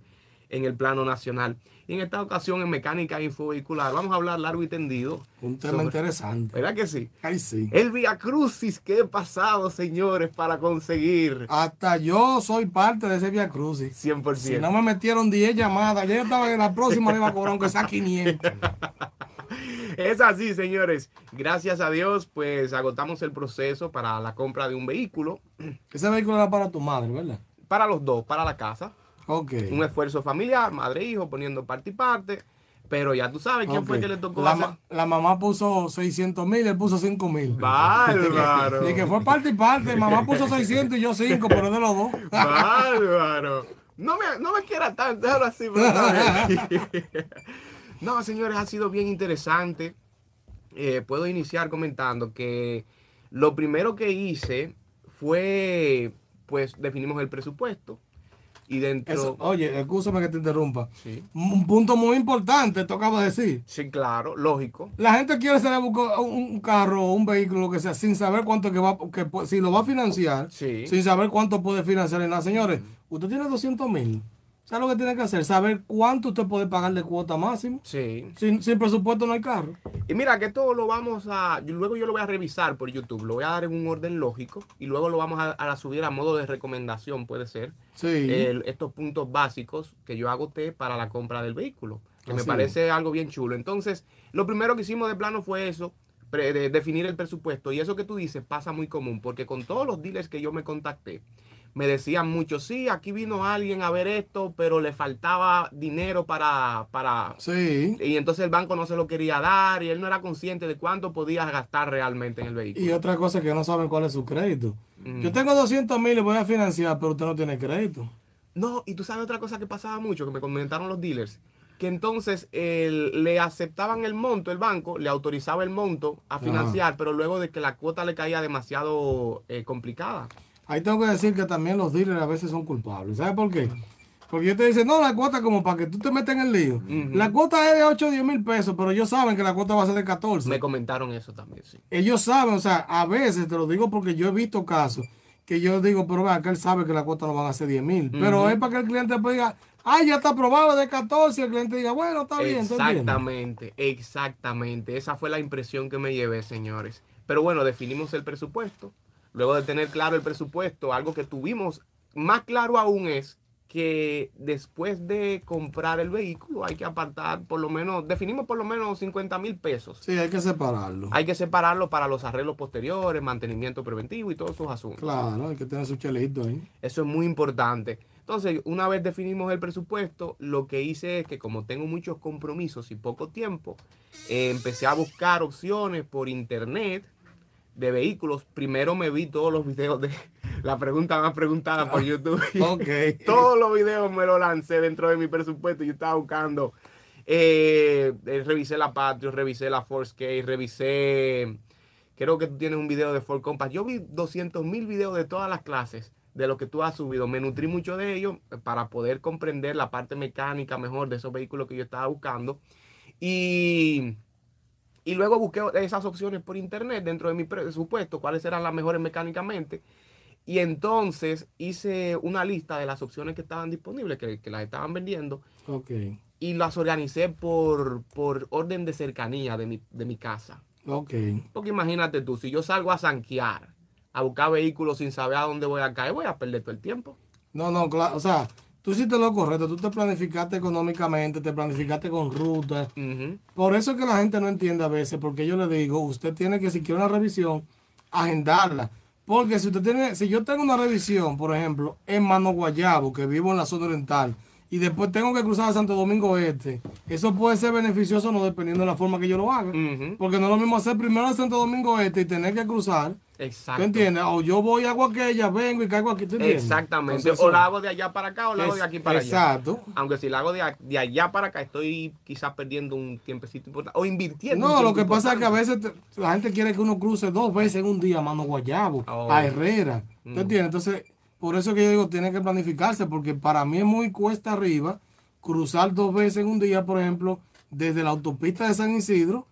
S4: en el plano nacional. Y en esta ocasión en mecánica infovehicular vamos a hablar largo y tendido.
S2: Un tema
S4: sobre-
S2: interesante.
S4: ¿Verdad que sí?
S2: Ay, sí.
S4: El Via Crucis que he pasado, señores, para conseguir
S2: Hasta yo soy parte de ese Via Crucis.
S4: 100%.
S2: Si no me metieron 10 llamadas, ya yo estaba en la próxima le iba a cobrar aunque sea 500.
S4: Es así, señores. Gracias a Dios, pues agotamos el proceso para la compra de un vehículo.
S2: Ese vehículo era para tu madre, ¿verdad?
S4: Para los dos, para la casa.
S2: Ok.
S4: Un esfuerzo familiar, madre e hijo, poniendo parte y parte. Pero ya tú sabes quién fue que le tocó
S2: la, ma- la mamá puso 600 mil, él puso 5 mil.
S4: Bárbaro.
S2: Y que fue parte y parte. Mamá puso 600 y yo 5, pero es de los dos.
S4: Bárbaro. No me, no me quiera tanto, déjalo así. pero. No, señores, ha sido bien interesante. Eh, puedo iniciar comentando que lo primero que hice fue, pues, definimos el presupuesto. Y dentro...
S2: Eso, oye, escúchame que te interrumpa.
S4: Sí.
S2: Un punto muy importante, tocaba decir.
S4: Sí, claro, lógico.
S2: La gente quiere buscar un carro o un vehículo, lo que sea, sin saber cuánto que va, que si lo va a financiar,
S4: Sí.
S2: sin saber cuánto puede financiar en nada. Señores, usted tiene 200 mil. ¿Sabe lo que tiene que hacer? Saber cuánto usted puede pagar de cuota máximo.
S4: Sí.
S2: Sin, sin presupuesto no hay carro.
S4: Y mira que todo lo vamos a, luego yo lo voy a revisar por YouTube, lo voy a dar en un orden lógico y luego lo vamos a, a subir a modo de recomendación, puede ser,
S2: Sí.
S4: estos puntos básicos que yo agoté para la compra del vehículo, que me parece algo bien chulo. Entonces, lo primero que hicimos de plano fue eso, de- definir el presupuesto y eso que tú dices pasa muy común, porque con todos los dealers que yo me contacté, me decían mucho, sí, aquí vino alguien a ver esto, pero le faltaba dinero para, para,
S2: Sí.
S4: y entonces el banco no se lo quería dar y él no era consciente de cuánto podía gastar realmente en el vehículo.
S2: Y otra cosa que no saben cuál es su crédito.
S4: Mm.
S2: Yo tengo 200 mil y voy a financiar, pero usted no tiene crédito.
S4: No, y tú sabes otra cosa que pasaba mucho, que me comentaron los dealers, que entonces el- le aceptaban el monto, el banco le autorizaba el monto a financiar, pero luego de que la cuota le caía demasiado eh, complicada.
S2: Ahí tengo que decir que también los dealers a veces son culpables. ¿Sabes por qué? Porque yo te dicen, no, la cuota como para que tú te metas en el lío. La cuota es de 8 o 10 mil pesos, pero ellos saben que la cuota va a ser de 14.
S4: Me comentaron eso también, sí.
S2: Ellos saben, o sea, a veces te lo digo porque yo he visto casos que yo digo, pero vea, que él sabe que la cuota no van a ser 10 mil. Pero es para que el cliente pues diga, ah, ya está aprobado de 14. Y el cliente diga, bueno, está bien.
S4: Exactamente, exactamente. Esa fue la impresión que me llevé, señores. Pero bueno, definimos el presupuesto. Luego de tener claro el presupuesto, algo que tuvimos más claro aún es que después de comprar el vehículo hay que apartar por lo menos, definimos por lo menos 50 mil pesos.
S2: Sí, hay que separarlo.
S4: Hay que separarlo para los arreglos posteriores, mantenimiento preventivo y todos esos asuntos.
S2: Claro, hay que tener su chelito ahí.
S4: Eso es muy importante. Entonces, una vez definimos el presupuesto, lo que hice es que como tengo muchos compromisos y poco tiempo, eh, empecé a buscar opciones por internet de vehículos. Primero me vi todos los videos de la pregunta más preguntada por YouTube.
S2: Ok.
S4: todos los videos me los lancé dentro de mi presupuesto. Yo estaba buscando, eh, eh, revisé la Patrio, revisé la Force revisé, creo que tú tienes un video de Ford Compass. Yo vi 200 mil videos de todas las clases de lo que tú has subido. Me nutrí mucho de ellos para poder comprender la parte mecánica mejor de esos vehículos que yo estaba buscando. Y, y luego busqué esas opciones por internet dentro de mi presupuesto, cuáles eran las mejores mecánicamente. Y entonces hice una lista de las opciones que estaban disponibles, que, que las estaban vendiendo,
S2: Ok.
S4: y las organicé por, por orden de cercanía de mi, de mi casa.
S2: Ok.
S4: Porque imagínate tú, si yo salgo a zanquear, a buscar vehículos sin saber a dónde voy a caer, voy a perder todo el tiempo.
S2: No, no, claro. O sea, tú hiciste lo correcto. Tú te planificaste económicamente, te planificaste con rutas. Por eso es que la gente no entiende a veces, porque yo le digo, usted tiene que, si quiere una revisión, agendarla. Porque si usted tiene, si yo tengo una revisión, por ejemplo, en Mano Guayabo, que vivo en la zona oriental, y después tengo que cruzar a Santo Domingo Este, eso puede ser beneficioso no dependiendo de la forma que yo lo haga. Porque no es lo mismo hacer primero a Santo Domingo Este y tener que cruzar.
S4: Exacto.
S2: ¿Tú entiendes? O yo voy a aquella, vengo y caigo aquí. ¿tú entiendes?
S4: Exactamente.
S2: Entonces,
S4: o la hago de allá para acá o la hago de aquí para allá.
S2: Exacto.
S4: Aunque si la hago de, de allá para acá, estoy quizás perdiendo un tiempecito importante. O invirtiendo.
S2: No, lo que pasa es que a veces te- la gente quiere que uno cruce dos veces en un día a Mano Guayabo,
S4: Oh.
S2: a Herrera. ¿Tú
S4: Mm.
S2: entiendes? Entonces, por eso que yo digo, tiene que planificarse, porque para mí es muy cuesta arriba cruzar dos veces en un día, por ejemplo, desde la autopista de San Isidro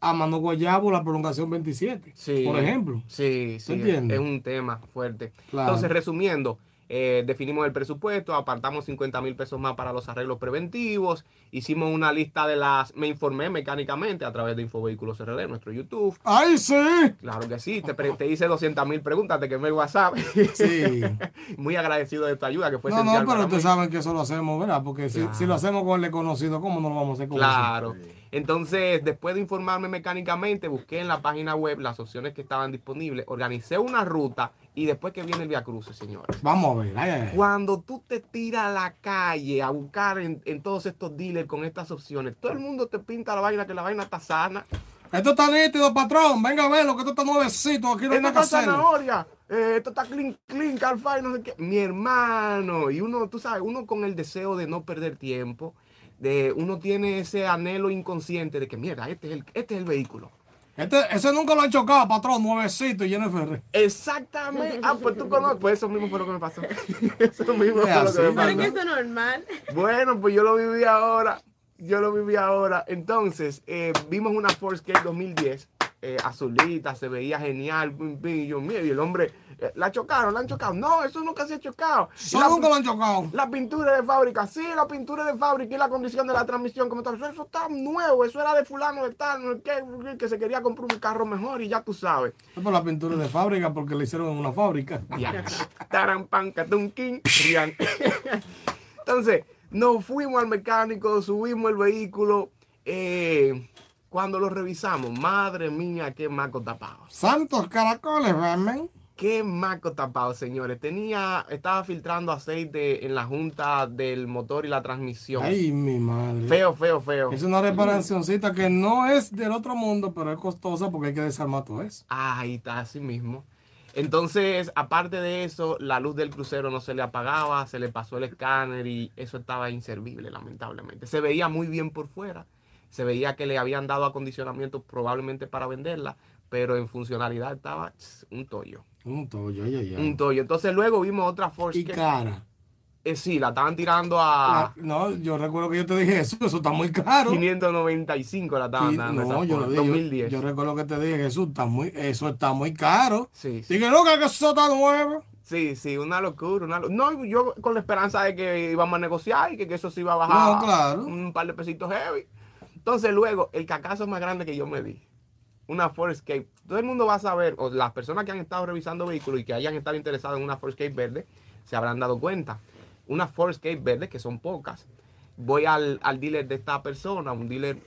S2: a Mano Guayabo, la prolongación 27,
S4: Sí.
S2: por ejemplo.
S4: Sí, sí. Es un tema fuerte.
S2: Claro.
S4: Entonces, resumiendo, eh, definimos el presupuesto, apartamos 50 mil pesos más para los arreglos preventivos, hicimos una lista de las, me informé mecánicamente a través de Infovehículos RD, nuestro YouTube.
S2: ¡Ay, sí!
S4: Claro que sí, te, te hice 200 mil preguntas, te quemé el WhatsApp.
S2: Sí.
S4: Muy agradecido de tu ayuda, que fue
S2: No, no, pero ustedes saben que eso lo hacemos, ¿verdad? Porque si,
S4: Claro.
S2: si lo hacemos con el desconocido, ¿cómo no lo vamos a hacer con
S4: Claro. Entonces, después de informarme mecánicamente, busqué en la página web las opciones que estaban disponibles, organicé una ruta y después que viene el Via Cruces, señores.
S2: Vamos a ver, ay, ay.
S4: Cuando tú te tiras a la calle a buscar en, en todos estos dealers con estas opciones, todo el mundo te pinta la vaina, que la vaina está sana.
S2: Esto está nítido, patrón. Venga a verlo, que esto está nuevecito. Aquí no hay
S4: Esto
S2: nada
S4: zanahoria, eh, esto está clean, clean, calfa, no sé qué. Mi hermano, y uno, tú sabes, uno con el deseo de no perder tiempo, de uno tiene ese anhelo inconsciente de que, mierda, este es el, este es el vehículo.
S2: Este, ese nunca lo han chocado, patrón. Nuevecito y lleno de ferre.
S4: Exactamente. Ah, pues tú conoces. Pues eso mismo fue lo que me pasó. Eso mismo fue lo que me pasó.
S3: que eso es normal.
S4: Bueno, pues yo lo viví ahora. Yo lo viví ahora. Entonces, eh, vimos una Force 2010. Eh, azulita, se veía genial. pim, pim, Y yo, mira, y el hombre, eh, la chocaron, la han chocado. No, eso nunca se ha chocado.
S2: Eso nunca lo han chocado.
S4: la pintura de fábrica, sí, la pintura de fábrica y la condición de la transmisión, como tal, eso, eso está nuevo, eso era de fulano de tal, qué, que se quería comprar un carro mejor y ya tú sabes.
S2: Es por la pintura de fábrica, porque le hicieron en una fábrica.
S4: Ya. Taran, pan, catun, kin, rian. Entonces, nos fuimos al mecánico, subimos el vehículo. eh, cuando lo revisamos, madre mía, qué maco tapado.
S2: Santos caracoles, ven.
S4: Qué maco tapado, señores. Tenía, estaba filtrando aceite en la junta del motor y la transmisión.
S2: Ay, mi madre.
S4: Feo, feo, feo.
S2: Es una reparacioncita que no es del otro mundo, pero es costosa porque hay que desarmar todo eso.
S4: Ahí está, así mismo. Entonces, aparte de eso, la luz del crucero no se le apagaba, se le pasó el escáner y eso estaba inservible, lamentablemente. Se veía muy bien por fuera, se veía que le habían dado acondicionamiento probablemente para venderla, pero en funcionalidad estaba un tollo.
S2: Un tollo, ay, ay.
S4: Un tollo. Entonces luego vimos otra Force
S2: Y
S4: que
S2: cara.
S4: eh, sí, la estaban tirando a
S2: no, yo recuerdo que yo te dije eso, eso está muy caro.
S4: 595 la estaban
S2: Y-
S4: dando.
S2: no, yo lo
S4: Ford,
S2: dije. yo-
S4: 2010.
S2: Yo, recuerdo que te dije, Jesús, está muy, eso está muy caro.
S4: Sí, sí.
S2: Dije, no, que eso está nuevo.
S4: Sí, sí, una locura. Una No, yo con la esperanza de que íbamos a negociar y que, que eso se iba a bajar
S2: No, claro.
S4: un par de pesitos heavy. Entonces, luego, el cacazo más grande que yo me di, una Ford Escape. Todo el mundo va a saber, o las personas que han estado revisando vehículos y que hayan estado interesados en una Ford Escape verde, se habrán dado cuenta. Una Ford Escape verde, que son pocas. Voy al, al dealer de esta persona, un dealer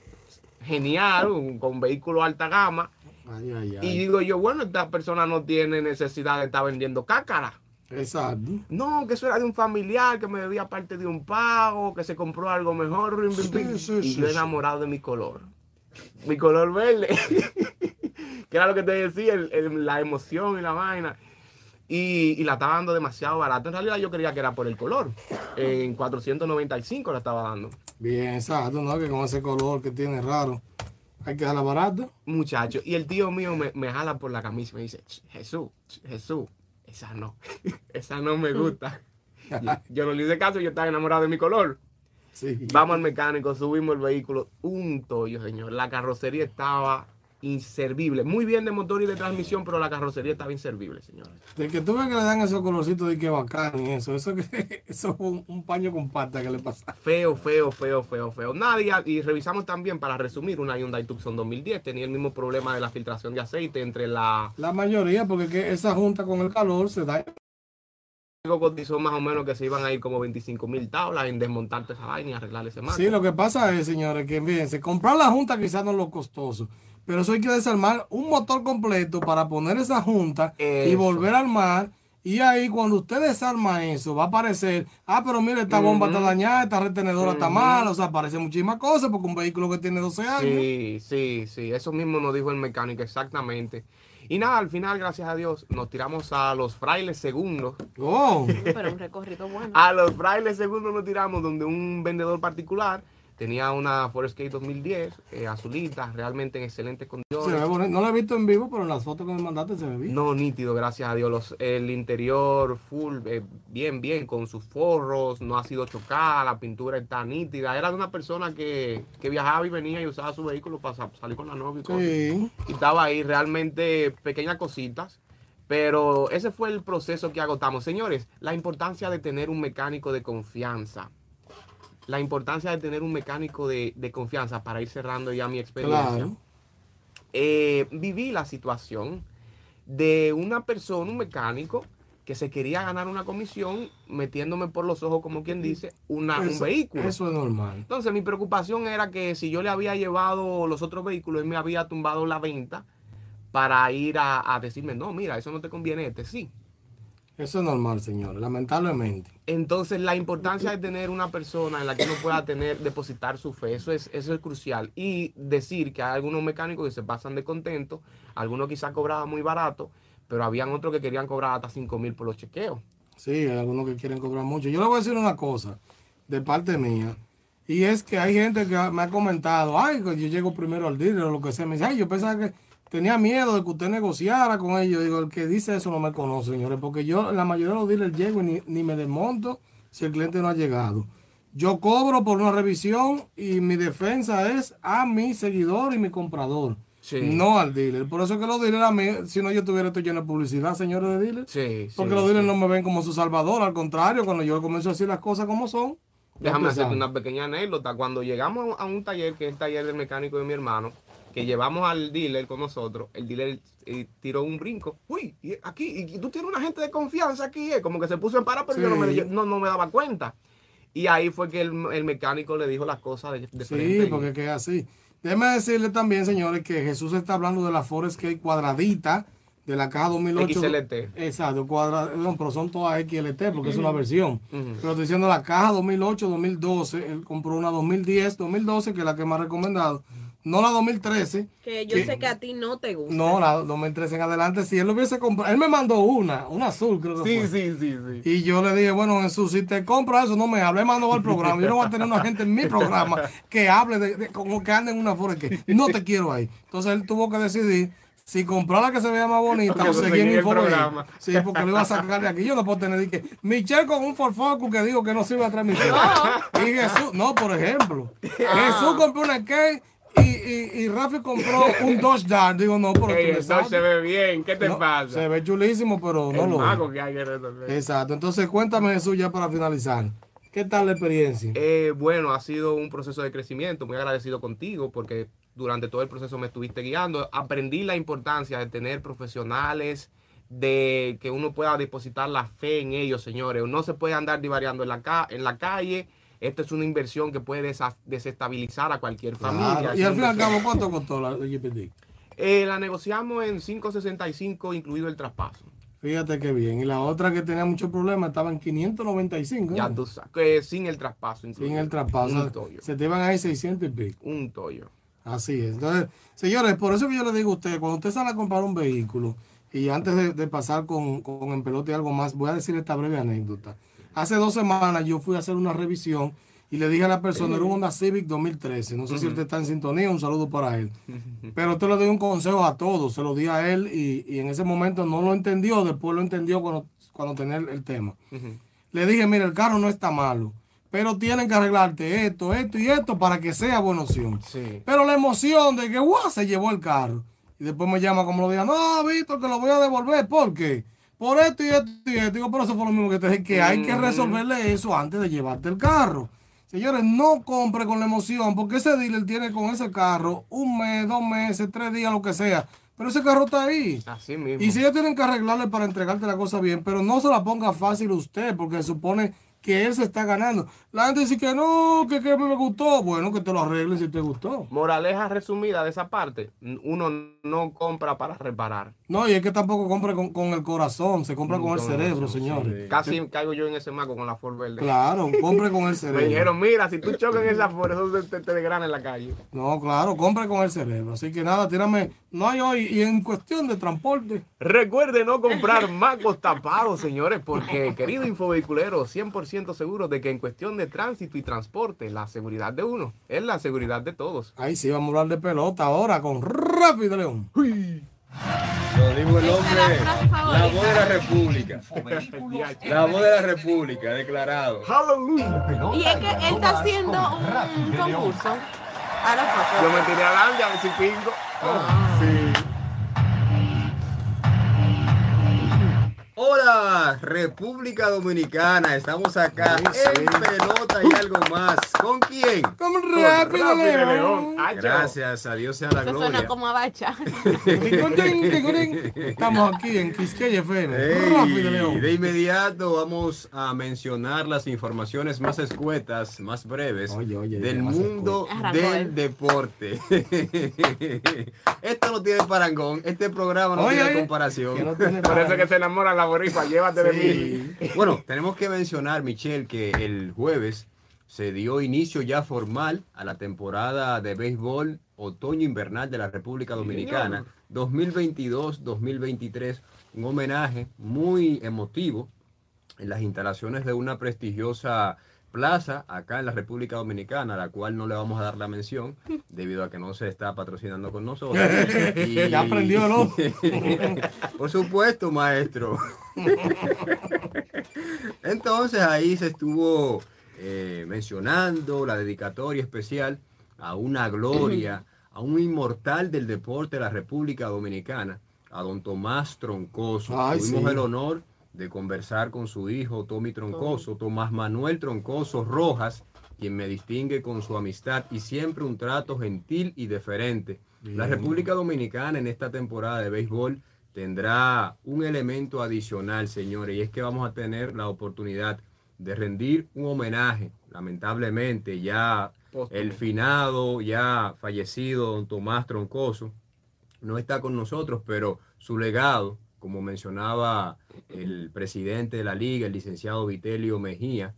S4: genial, un- con vehículo alta gama.
S2: Ay, ay,
S4: Y digo yo, bueno, esta persona no tiene necesidad de estar vendiendo cácara.
S2: Exacto.
S4: No, que eso era de un familiar que me debía parte de un pago, que se compró algo mejor. rin, rin, rin.
S2: Sí, sí,
S4: y
S2: sí,
S4: yo enamorado de mi color. Mi color verde. que era lo que te decía, el- el- la emoción y la vaina. Y, y la estaba dando demasiado barata. En realidad yo creía que era por el color. En 495 la estaba dando.
S2: Bien, exacto, ¿no? Que con ese color que tiene raro, hay que dejarla barata.
S4: Muchacho. Y el tío mío me, me jala por la camisa y me dice, "Ch, Jesús, Jesús, esa no. esa no me gusta. yo, no le hice caso, yo estaba enamorado de mi color.
S2: Sí.
S4: Vamos al mecánico, subimos el vehículo, un tollo, señor. La carrocería estaba inservible. Muy bien de motor y de transmisión, pero la carrocería estaba inservible, señores.
S2: De que tú ves que le dan esos colorcitos de que bacán y eso. Eso, que, eso fue un, un paño con pata que le pasa.
S4: Feo, feo, feo, feo, feo. Nadie, y revisamos también, para resumir, una Hyundai Tucson 2010. Tenía el mismo problema de la filtración de aceite entre la...
S2: La mayoría, porque que esa junta con el calor se da.
S4: cotizó más o menos que se iban a ir como 25 mil tablas en desmontarte esa vaina y arreglar ese marco.
S2: Sí, lo que pasa es, señores, que fíjense, comprar la junta quizás no es lo costoso, pero eso hay que desarmar un motor completo para poner esa junta y volver a armar. Y ahí cuando usted desarma eso, va a aparecer, ah, pero mire, esta bomba está dañada, esta retenedora está mala, o sea, aparecen muchísimas cosas porque un vehículo que tiene 12 años.
S4: Sí, sí, sí, eso mismo nos dijo el mecánico, exactamente. Y nada, al final, gracias a Dios, nos tiramos a los frailes segundos.
S2: Oh,
S3: Pero un recorrido bueno.
S4: A los frailes segundos nos tiramos donde un vendedor particular tenía una Forescape 2010, eh, azulita, realmente en excelentes
S2: se ve
S4: condiciones.
S2: bonito. No lo he visto en vivo, pero en las fotos que me mandaste se ve bien.
S4: No, nítido, gracias a Dios. Los- el interior full, eh, bien, bien, con sus forros, no ha sido chocada, la pintura está nítida. Era de una persona que, que viajaba y venía y usaba su vehículo para sa- salir con la novia y.
S2: Sí.
S4: y estaba ahí realmente pequeñas cositas. Pero ese fue el proceso que agotamos. Señores, la importancia de tener un mecánico de confianza. La importancia de tener un mecánico de, de confianza para ir cerrando ya mi experiencia.
S2: Claro.
S4: Eh, viví la situación de una persona, un mecánico, que se quería ganar una comisión metiéndome por los ojos, como quien dice, una, un vehículo.
S2: Eso es normal.
S4: Entonces mi preocupación era que si yo le había llevado los otros vehículos, él me había tumbado la venta para ir a, a decirme, no, mira, eso no te conviene, este sí.
S2: Eso es normal, señores, lamentablemente.
S4: Entonces la importancia de tener una persona en la que uno pueda tener, depositar su fe, eso es, eso es crucial. Y decir que hay algunos mecánicos que se pasan de contento, algunos quizás cobraban muy barato, pero habían otros que querían cobrar hasta 5 mil por los chequeos.
S2: Sí, hay algunos que quieren cobrar mucho. Yo le voy a decir una cosa de parte mía. Y es que hay gente que me ha comentado, ay, que yo llego primero al dealer o lo que sea. Me dice, ay, yo pensaba que tenía miedo de que usted negociara con ellos. Digo, el que dice eso no me conoce, señores, porque yo en la mayoría de los dealers llego y ni, ni me desmonto si el cliente no ha llegado. Yo cobro por una revisión y mi defensa es a mi seguidor y mi comprador.
S4: Sí.
S2: No al dealer. Por eso es que los dealers a mí, si no yo tuviera esto lleno de publicidad, señores de dealers.
S4: Sí, sí,
S2: Porque los dealers no me ven como su salvador, al contrario, cuando yo comienzo a decir las cosas como son.
S4: Déjame hacerte una pequeña anécdota. Cuando llegamos a un taller, que es el taller del mecánico de mi hermano, que llevamos al dealer con nosotros, el dealer eh, tiró un brinco. Uy, y aquí, y tú tienes una gente de confianza aquí, eh", como que se puso en para, pero yo no me,
S2: Sí.
S4: yo no, no me daba cuenta. Y ahí fue que el, el mecánico le dijo las cosas de, de frente.
S2: Sí, porque es que es así. Déjeme decirle también, señores, que Jesús está hablando de la Forescape cuadradita de la caja 2008.
S4: XLT.
S2: Exacto, cuadra, no, pero son todas XLT porque es una versión. Pero estoy diciendo la caja 2008, 2012. Él compró una 2010, 2012, que es la que ha recomendado. No la 2013.
S3: Que yo
S2: que-
S3: sé que a ti no te gusta.
S2: No, la 2013 en adelante. Si él lo hubiese comprado, él me mandó una, una azul, creo que fue.
S4: Sí, sí, sí, sí.
S2: Y yo le dije, bueno, Jesús, si te compras eso, no me hable, mando al programa. Yo no voy a tener una gente en mi programa que hable de, de- como que ande en una que no te quiero ahí. Entonces él tuvo que decidir si comprar la que se vea más bonita o seguir en Infobay.
S4: programa.
S2: Sí, porque lo iba a sacar de aquí. Yo no puedo tener que Michelle con un Ford Focus que digo que no sirve a transmisión. Y Jesús, no, por ejemplo. Jesús compró una K y, y, y Rafi compró un Dodge Dart. Digo, no, pero
S4: Ey,
S2: tú
S4: el se ve bien, ¿qué te
S2: No,
S4: pasa?
S2: Se ve chulísimo, pero no
S4: el
S2: lo
S4: mago que hay que resolver.
S2: Exacto. Entonces, cuéntame Jesús ya para finalizar. ¿Qué tal la experiencia?
S4: Eh, bueno, ha sido un proceso de crecimiento, muy agradecido contigo porque durante todo el proceso me estuviste guiando. Aprendí la importancia de tener profesionales, de que uno pueda depositar la fe en ellos, señores. No se puede andar divariando en la, ca- en la calle. Esta es una inversión que puede desestabilizar a cualquier familia.
S2: Claro. Y al fin y al cabo, ¿cuánto costó la GPT?
S4: Eh, la negociamos en 5.65, incluido el traspaso.
S2: Fíjate qué bien. Y la otra que tenía muchos problemas estaba en 595.
S4: Ya
S2: ¿no?
S4: tú sabes, que sin el traspaso.
S2: Sin
S4: incluido.
S2: el traspaso.
S4: Un tollo.
S2: Se te iban ahí 600 y pico.
S4: Un tollo.
S2: Así es. Entonces, señores, por eso que yo le digo a usted, cuando usted sale a comprar un vehículo, y antes de, de pasar con, con en pelote y algo más, voy a decir esta breve anécdota. Hace dos semanas yo fui a hacer una revisión y le dije a la persona, era un Honda Civic 2013. No sé si usted está en sintonía, un saludo para él. Pero usted le doy un consejo a todos, se lo di a él y, y en ese momento no lo entendió, después lo entendió cuando, cuando tenía el, el tema. Le dije, mira, el carro no está malo, pero tienen que arreglarte esto, esto y esto para que sea buena opción.
S4: Sí.
S2: Pero la emoción de que, guau, se llevó el carro. Y después me llama como lo diga, no, Víctor, que lo voy a devolver. ¿Por qué? Por esto y esto y esto. Digo, pero eso fue lo mismo que te dije, que hay que resolverle eso antes de llevarte el carro. Señores, no compre con la emoción, porque ese dealer tiene con ese carro un mes, dos meses, tres días, lo que sea. Pero ese carro está ahí.
S4: Así mismo.
S2: Y si ellos tienen que arreglarle para entregarte la cosa bien, pero no se la ponga fácil usted, porque supone que él se está ganando. La gente dice que no, que, que me gustó. Bueno, que te lo arreglen si te gustó.
S4: Moraleja resumida de esa parte, uno no compra para reparar.
S2: No, y es que tampoco compra con, con el corazón, se compra con el cerebro,
S4: razón,
S2: señores.
S4: sí. Casi caigo yo en ese maco con la Ford verde.
S2: Claro, compre con el
S4: Me
S2: cerebro.
S4: dijeron, mira, si tú chocas en esa Ford, eso te, te, te desgrana en la calle.
S2: No, claro, compre con el cerebro. Así que nada, tírame. No hay hoy. Y en cuestión de transporte,
S4: Recuerde no comprar macos tapados, señores, porque, querido infovehiculero, 100% seguro de que en cuestión de tránsito y transporte, la seguridad de uno es la seguridad de todos.
S2: ahí sí vamos a hablar de pelota ahora con Rápido León.
S6: Lo dijo el hombre,
S3: la
S6: voz de la República. La voz de la República, declarado.
S4: Hallelujah.
S3: Y es que él está haciendo un concurso. A la
S4: Yo me tiré adelante a ver si pingo. Sí.
S6: Hola, República Dominicana. Estamos acá en pelota y algo más. ¿Con quién?
S2: Con Rápido
S4: Rápido
S2: León.
S4: León.
S6: Gracias a Dios sea la
S3: Eso
S6: gloria.
S3: suena como a bacha.
S2: Ticurín, ticurín. Estamos aquí en Quisqueya FM.
S6: Ey,
S2: Rápido León.
S6: de inmediato vamos a mencionar las informaciones más escuetas, más breves
S2: Oye, oye,
S6: del
S2: más
S6: mundo del
S3: él.
S6: deporte. Esto no tiene parangón, este programa no
S2: Oye,
S6: tiene
S2: oye,
S6: comparación.
S2: que no tiene
S4: Por eso
S2: para-
S4: que se enamoran la boricua, llévate de
S2: Sí.
S4: mí.
S6: Bueno, tenemos que mencionar, Michelle, que el jueves se dio inicio ya formal a la temporada de béisbol otoño-invernal de la República Dominicana 2022-2023. Un homenaje muy emotivo en las instalaciones de una prestigiosa plaza acá en la República Dominicana, a la cual no le vamos a dar la mención debido a que no se está patrocinando con nosotros. Y-
S2: Ya aprendió el ojo.
S6: Por supuesto, maestro. Entonces ahí se estuvo eh, mencionando la dedicatoria especial a una gloria, a un inmortal del deporte de la República Dominicana, a don Tomás Troncoso.
S2: Ay,
S6: Tuvimos
S2: sí.
S6: el honor de conversar con su hijo Tommy Troncoso, Tomás Manuel Troncoso Rojas, quien me distingue con su amistad y siempre un trato gentil y deferente. La República Dominicana en esta temporada de béisbol tendrá un elemento adicional, señores, y es que vamos a tener la oportunidad de rendir un homenaje, lamentablemente ya el finado, ya fallecido don Tomás Troncoso, no está con nosotros, pero su legado, como mencionaba el presidente de la liga, el licenciado Vitelio Mejía,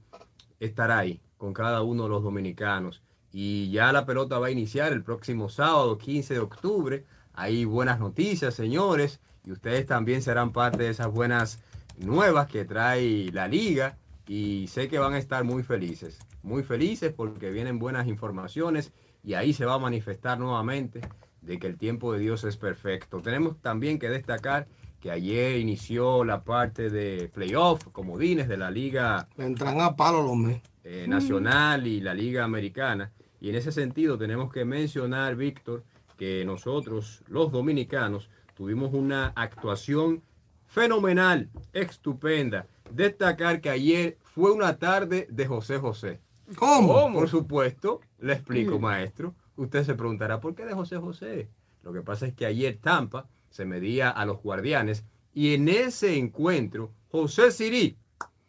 S6: estará ahí con cada uno de los dominicanos. Y ya la pelota va a iniciar el próximo sábado, 15 de octubre. Hay buenas noticias, señores, y ustedes también serán parte de esas buenas nuevas que trae la liga. Y sé que van a estar muy felices, muy felices porque vienen buenas informaciones y ahí se va a manifestar nuevamente de que el tiempo de Dios es perfecto. Tenemos también que destacar que ayer inició la parte de playoff, comodines de la liga
S2: entran a palo los mes.
S6: eh, nacional y la liga americana. Y en ese sentido tenemos que mencionar, Víctor, que nosotros, los dominicanos, tuvimos una actuación fenomenal, estupenda. Destacar que ayer fue una tarde de José José.
S2: ¿Cómo?
S6: Por supuesto, le explico, maestro. Usted se preguntará, ¿por qué de José José? Lo que pasa es que ayer Tampa se medía a los guardianes y en ese encuentro, José Sirí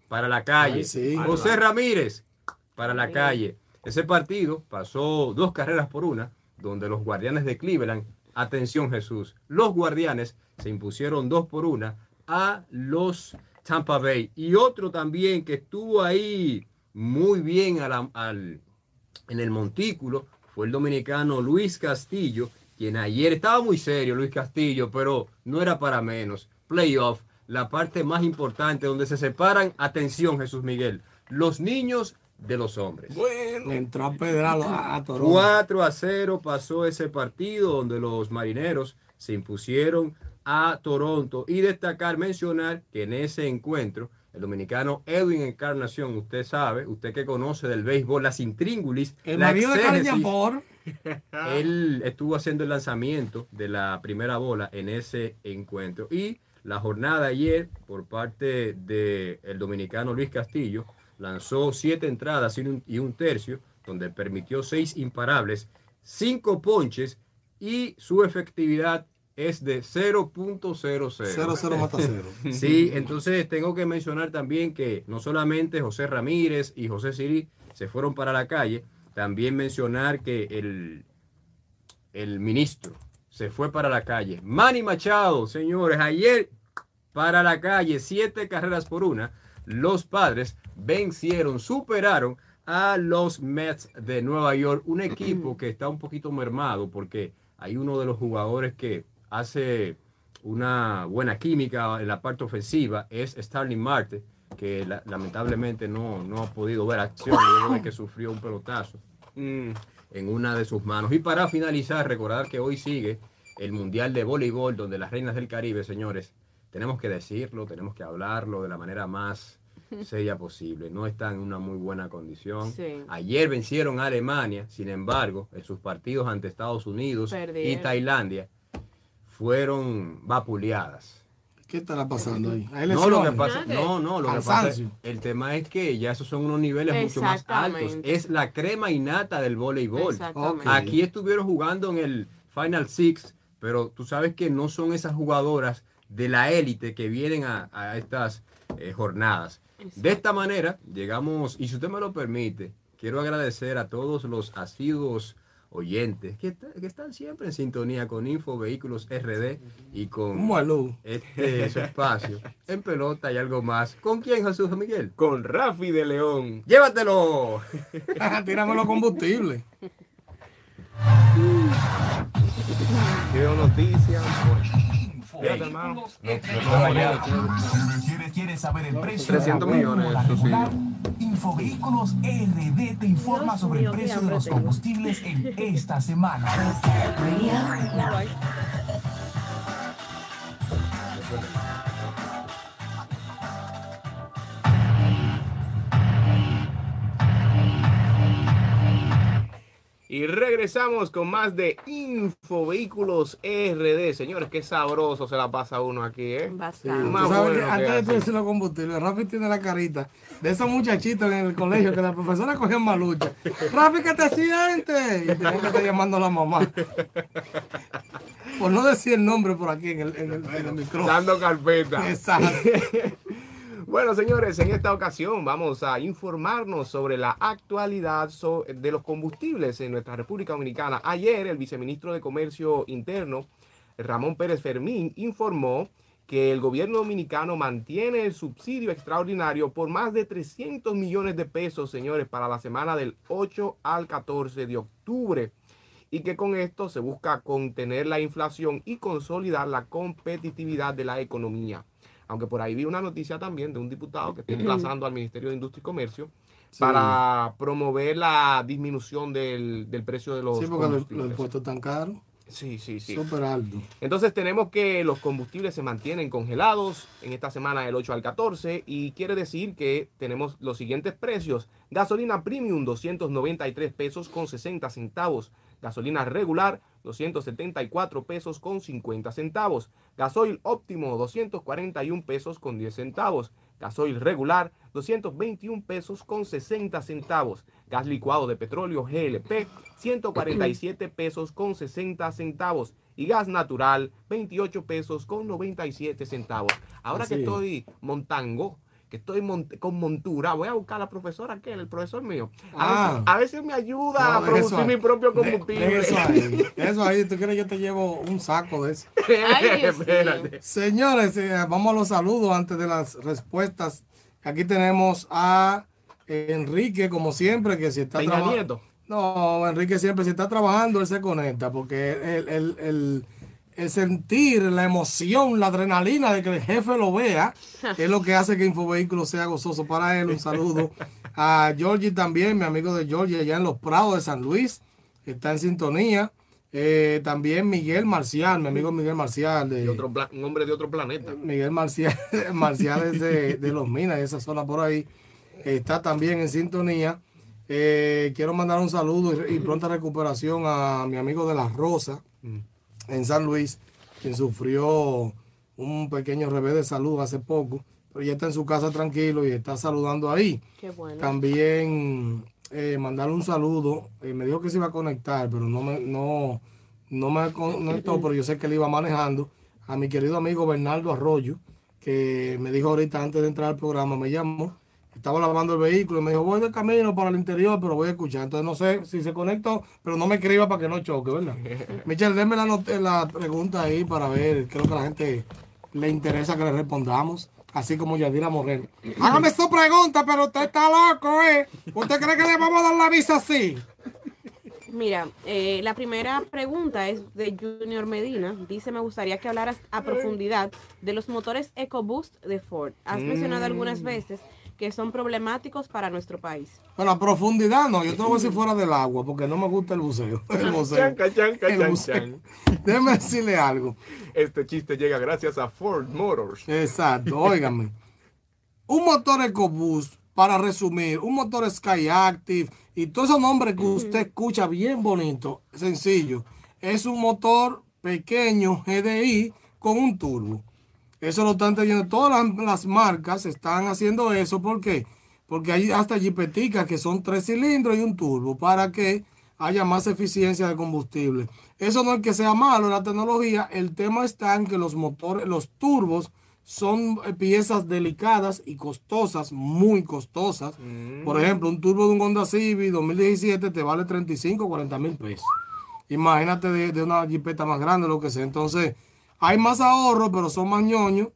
S6: para la calle,
S2: Ay, sí.
S6: José Ramírez para la calle. Ese partido pasó dos carreras por una, donde los guardianes de Cleveland, atención Jesús, los guardianes se impusieron dos por una a los Tampa Bay. Y otro también que estuvo ahí muy bien a la- al, en el montículo fue el dominicano Luis Castillo, quien ayer estaba muy serio, Luis Castillo, pero no era para menos. Playoff, la parte más importante donde se separan, atención Jesús Miguel, los niños de los hombres.
S4: Bueno.
S2: Entró a pedrar a, a Toronto.
S6: 4 a 0 pasó ese partido donde los marineros se impusieron a Toronto y destacar, mencionar que en ese encuentro el dominicano Edwin Encarnación, usted sabe, usted que conoce del béisbol, las intríngulis,
S2: El
S6: la
S2: de
S6: exégesis,
S2: Yampor.
S6: él estuvo haciendo el lanzamiento de la primera bola en ese encuentro. Y la jornada ayer, por parte del dominicano Luis Castillo, lanzó siete entradas y un, y un tercio, donde permitió seis imparables, cinco ponches y su efectividad es de 0.00.
S2: 0-0 mata 0.
S6: Sí, entonces tengo que mencionar también que no solamente José Ramírez y José Siri se fueron para la calle, también mencionar que el, el ministro se fue para la calle. Manny Machado, señores, ayer para la calle, siete carreras por una, los padres vencieron, superaron a los Mets de Nueva York, un equipo que está un poquito mermado porque hay uno de los jugadores que hace una buena química en la parte ofensiva, es Starling Marte, que la- lamentablemente no, no ha podido ver acción luego de que sufrió un pelotazo
S4: Mm,
S6: en una de sus manos. Y para finalizar, recordar que hoy sigue el Mundial de Voleibol, donde las reinas del Caribe, señores, tenemos que decirlo, tenemos que hablarlo de la manera más seria posible. No están en una muy buena condición.
S3: Sí.
S6: Ayer vencieron a Alemania, sin embargo, en sus partidos ante Estados Unidos y. Tailandia, fueron vapuleadas.
S2: ¿Qué estará pasando ahí? ¿Hay
S6: No, lo que pasa, no, no, lo que pasa, el tema es que ya esos son unos niveles mucho más altos. Es la crema innata del voleibol. Aquí estuvieron jugando en el Final Six, pero tú sabes que no son esas jugadoras de la élite que vienen a, a estas eh, jornadas. De esta manera llegamos, y si usted me lo permite, quiero agradecer a todos los asiduos oyentes que, está- que están siempre en sintonía con Info Vehículos RD y con este su espacio en pelota y algo más. ¿Con quién, Jesús Miguel?
S4: Con Rafi de León.
S6: ¡Llévatelo!
S2: Tírame los combustibles.
S4: Quiero noticias. Fíjate, hermano.
S5: ¿Quieres, quieres saber el precio
S4: 300
S5: de la
S4: millones, eso sí.
S5: Infovehículos RD te informa
S8: Dios
S5: sobre el precio de los
S8: tengo.
S5: combustibles en esta semana.
S4: Y regresamos con más de Info Vehículos RD. Señores, qué sabroso se la pasa uno aquí, ¿eh?
S3: Bastante.
S4: Más bueno
S2: que
S4: que
S2: antes de tú
S4: hace.
S2: decir los combustibles, Rafi tiene la carita de esos muchachitos en el colegio que la profesora cogía malucha. Rafi, que te sientes? Y tenía que estar llamando a la mamá. Por no decir el nombre por aquí en el, en el, en el micrófono.
S4: Dando carpeta.
S2: Exacto.
S4: Bueno, señores, en esta ocasión vamos a informarnos sobre la actualidad de los combustibles en nuestra República Dominicana. Ayer, el viceministro de Comercio Interno, Ramón Pérez Fermín, informó que el gobierno dominicano mantiene el subsidio extraordinario por más de 300 millones de pesos, señores, para la semana del 8 al 14 de octubre y que con esto se busca contener la inflación y consolidar la competitividad de la economía. Aunque por ahí vi una noticia también de un diputado que está emplazando al Ministerio de Industria y Comercio para promover la disminución del, del precio de los
S2: Sí, porque los, los impuestos están caros,
S4: Sí, sí, sí.
S2: súper altos.
S4: Entonces tenemos que los combustibles se mantienen congelados en esta semana del 8 al 14 y quiere decir que tenemos los siguientes precios. Gasolina premium 293 pesos con 60 centavos. Gasolina regular 274 pesos con 50 centavos. Gasoil óptimo 241 pesos con 10 centavos. Gasoil regular 221 pesos con 60 centavos. Gas licuado de petróleo GLP 147 pesos con 60 centavos. Y gas natural 28 pesos con 97 centavos. Ahora
S2: Así
S4: que
S2: es.
S4: estoy montango, que estoy mont- con montura, voy a buscar a la profesora que el profesor mío. A,
S2: Ah.
S4: a si me ayuda a
S2: No,
S4: producir mi propio combustible.
S2: de eso ahí. Eso ahí, tú quieres yo te llevo un saco de eso.
S3: Ay.
S4: Espérate.
S2: Señores, eh, vamos a los saludos antes de las respuestas. Aquí tenemos a Enrique, como siempre, que si está trabajando.
S4: Nieto.
S2: No, Enrique siempre si está trabajando, él se conecta, porque el, el- el- el sentir, la emoción, la adrenalina de que el jefe lo vea, es lo que hace que Infovehículo sea gozoso para él. Un saludo a Georgie también, mi amigo de Georgie, allá en Los Prados de San Luis, que está en sintonía. Eh, también Miguel Marcial, mi amigo Miguel Marcial de,
S4: otro un hombre de otro planeta.
S2: Miguel Marcial, Marcial es de, de Los Minas, de esa zona por ahí, está también en sintonía. Eh, quiero mandar un saludo y, y pronta recuperación a mi amigo de La Rosa
S4: Mm.
S2: En San Luis, quien sufrió un pequeño revés de salud hace poco, pero ya está en su casa tranquilo y está saludando ahí.
S3: Qué bueno.
S2: También eh, mandarle un saludo. eh, me dijo que se iba a conectar, pero no, me, no, no me conectó, pero yo sé que él iba manejando. A mi querido amigo Bernardo Arroyo, que me dijo ahorita antes de entrar al programa, me llamó. Estaba lavando el vehículo y me dijo, voy de camino para el interior, pero voy a escuchar. Entonces no sé si se conectó, pero no me escriba para que no choque, ¿verdad? Michelle, déme la, la pregunta ahí para ver qué es lo que a la gente le interesa que le respondamos así como Yadira Morel. Hágame su pregunta, pero usted está loco, ¿eh? ¿Usted cree que le vamos a dar la visa así?
S3: Mira, eh, la primera pregunta es de Junior Medina. Dice, me gustaría que hablaras a profundidad de los motores EcoBoost de Ford. Has mencionado algunas mm. veces que son problemáticos para nuestro país.
S2: Bueno, a profundidad no, yo te lo voy a decir fuera del agua porque no me gusta el buceo. El buceo. Déjeme decirle algo.
S4: Este chiste llega gracias a Ford Motors.
S2: Exacto, óigame. Un motor EcoBoost, para resumir, un motor Sky Active y todos esos nombres que usted escucha bien bonito, sencillo, es un motor pequeño GDI con un turbo. Eso lo están teniendo todas las, marcas, están haciendo eso. ¿Por qué? Porque hay hasta jipeticas que son tres cilindros y un turbo para que haya más eficiencia de combustible. Eso no es que sea malo la tecnología, el tema está en que los motores, los turbos son piezas delicadas y costosas, muy costosas. Mm. Por ejemplo, un turbo de un Honda Civic 2017 te vale 35 40 mil pesos. Imagínate de, de, una jipeta más grande, lo que sea. Entonces, hay más ahorro, pero son más ñoños.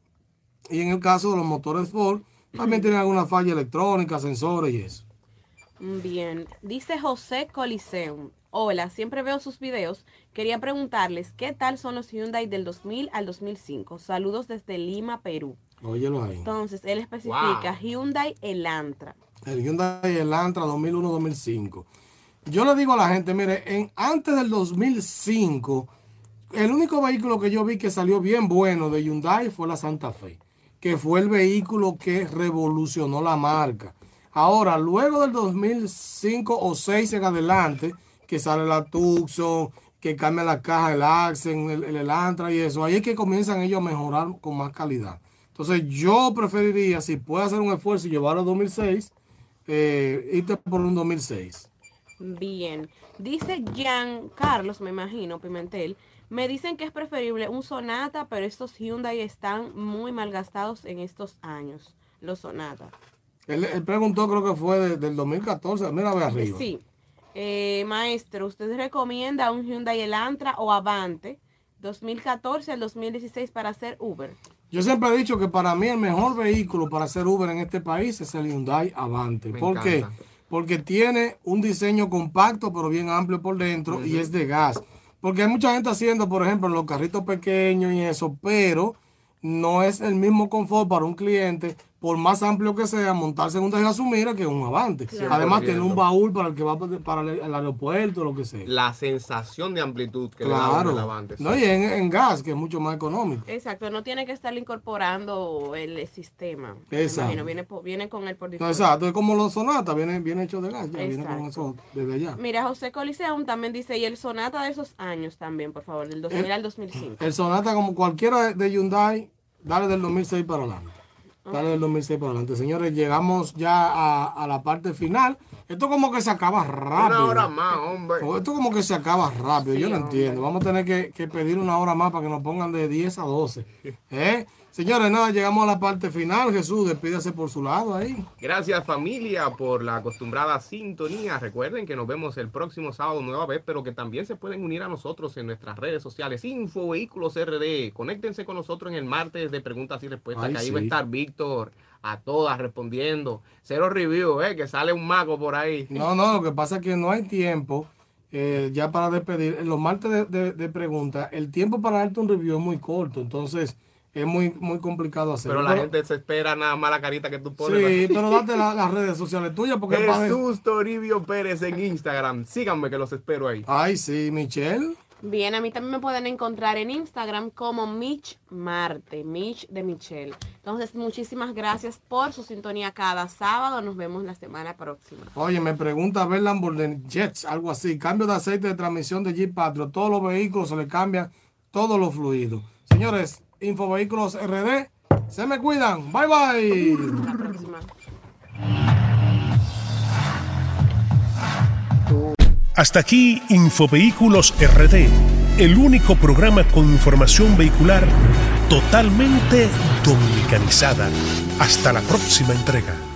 S2: Y en el caso de los motores Ford, también tienen alguna falla electrónica, sensores y eso.
S3: Bien, dice José Coliseum. Hola, siempre veo sus videos. Quería preguntarles qué tal son los Hyundai del 2000 al 2005. Saludos desde Lima, Perú.
S2: Óyelo ahí.
S3: Entonces, él especifica Hyundai Elantra.
S2: El Hyundai Elantra 2001-2005. Yo le digo a la gente, mire, en, antes del 2005 el único vehículo que yo vi que salió bien bueno de Hyundai fue la Santa Fe, que fue el vehículo que revolucionó la marca. Ahora, luego del 2005 o 6 en adelante, que sale la Tucson, que cambia la caja, el Accent, el, el Elantra y eso, ahí es que comienzan ellos a mejorar con más calidad. Entonces, yo preferiría, si puede hacer un esfuerzo y llevarlo a 2006, eh, irte por un 2006.
S3: Bien. Dice Jean Carlos, me imagino, Pimentel, me dicen que es preferible un Sonata, pero estos Hyundai están muy malgastados en estos años, los Sonata.
S2: Él, preguntó, creo que fue del 2014, mira, ve arriba.
S3: Sí. Eh, maestro, ¿usted recomienda un Hyundai Elantra o Avante 2014 al 2016 para hacer Uber?
S2: Yo siempre he dicho que para mí el mejor vehículo para hacer Uber en este país es el Hyundai Avante. ¿Por qué? Porque tiene un diseño compacto pero bien amplio por dentro y es de gas. Porque hay mucha gente haciendo, por ejemplo, los carritos pequeños y eso, pero no es el mismo confort para un cliente por más amplio que sea, montarse en un Sumira que un Avante. Además, tiene un baúl para el que va para el, aeropuerto, lo que sea.
S4: La sensación de amplitud que claro. le da el Avante.
S2: No, y en, gas, que es mucho más económico.
S3: Exacto, no tiene que estar incorporando el sistema. Exacto. viene, viene con el por
S2: no, Exacto, es como los Sonata, viene, viene hecho de gas, ya viene con eso desde allá.
S3: Mira, José Coliseum también dice, y el Sonata de esos años también, por favor, del 2000 al 2005.
S2: El Sonata, como cualquiera de Hyundai, dale del 2006 para adelante. Dale del 2006 para adelante. Señores, llegamos ya a, la parte final. Esto como que se acaba rápido.
S4: Una hora más, hombre.
S2: Esto como que se acaba rápido, yo no entiendo. Vamos a tener que, que, pedir una hora más para que nos pongan de 10 a 12. ¿Eh? Señores, nada, llegamos a la parte final. Jesús, despídase por su lado ahí.
S4: Gracias familia por la acostumbrada sintonía. Recuerden que nos vemos el próximo sábado nueva vez, pero que también se pueden unir a nosotros en nuestras redes sociales. Info Vehículos RD. Conéctense con nosotros en el martes de preguntas y respuestas, que ahí va a estar Víctor a todas respondiendo. Cero review, eh, que sale un mago por ahí.
S2: No, no, lo que pasa es que no hay tiempo. Eh, ya para despedir, en los martes de, de, de preguntas, el tiempo para darte un review es muy corto, entonces es muy, muy complicado hacer.
S4: Pero la gente se espera nada más la carita que tú pones.
S2: Sí, pero date las redes sociales tuyas porque
S4: Jesús Toribio Pérez en Instagram. Síganme que los espero ahí.
S2: Ay, sí, Michelle.
S3: Bien, a mí también me pueden encontrar en Instagram como Mitch Marte, Mitch de Michelle. Entonces, muchísimas gracias por su sintonía cada sábado. Nos vemos la semana próxima.
S2: Oye, me pregunta ver Lamborghini Jets, algo así. Cambio de aceite de transmisión de Jeep Patrio. Todos los vehículos se le cambian todos los fluidos. Señores, Infovehículos RD. Se me cuidan. Bye bye.
S1: Hasta aquí Infovehículos RD el único programa con información vehicular totalmente dominicanizada. Hasta la próxima entrega.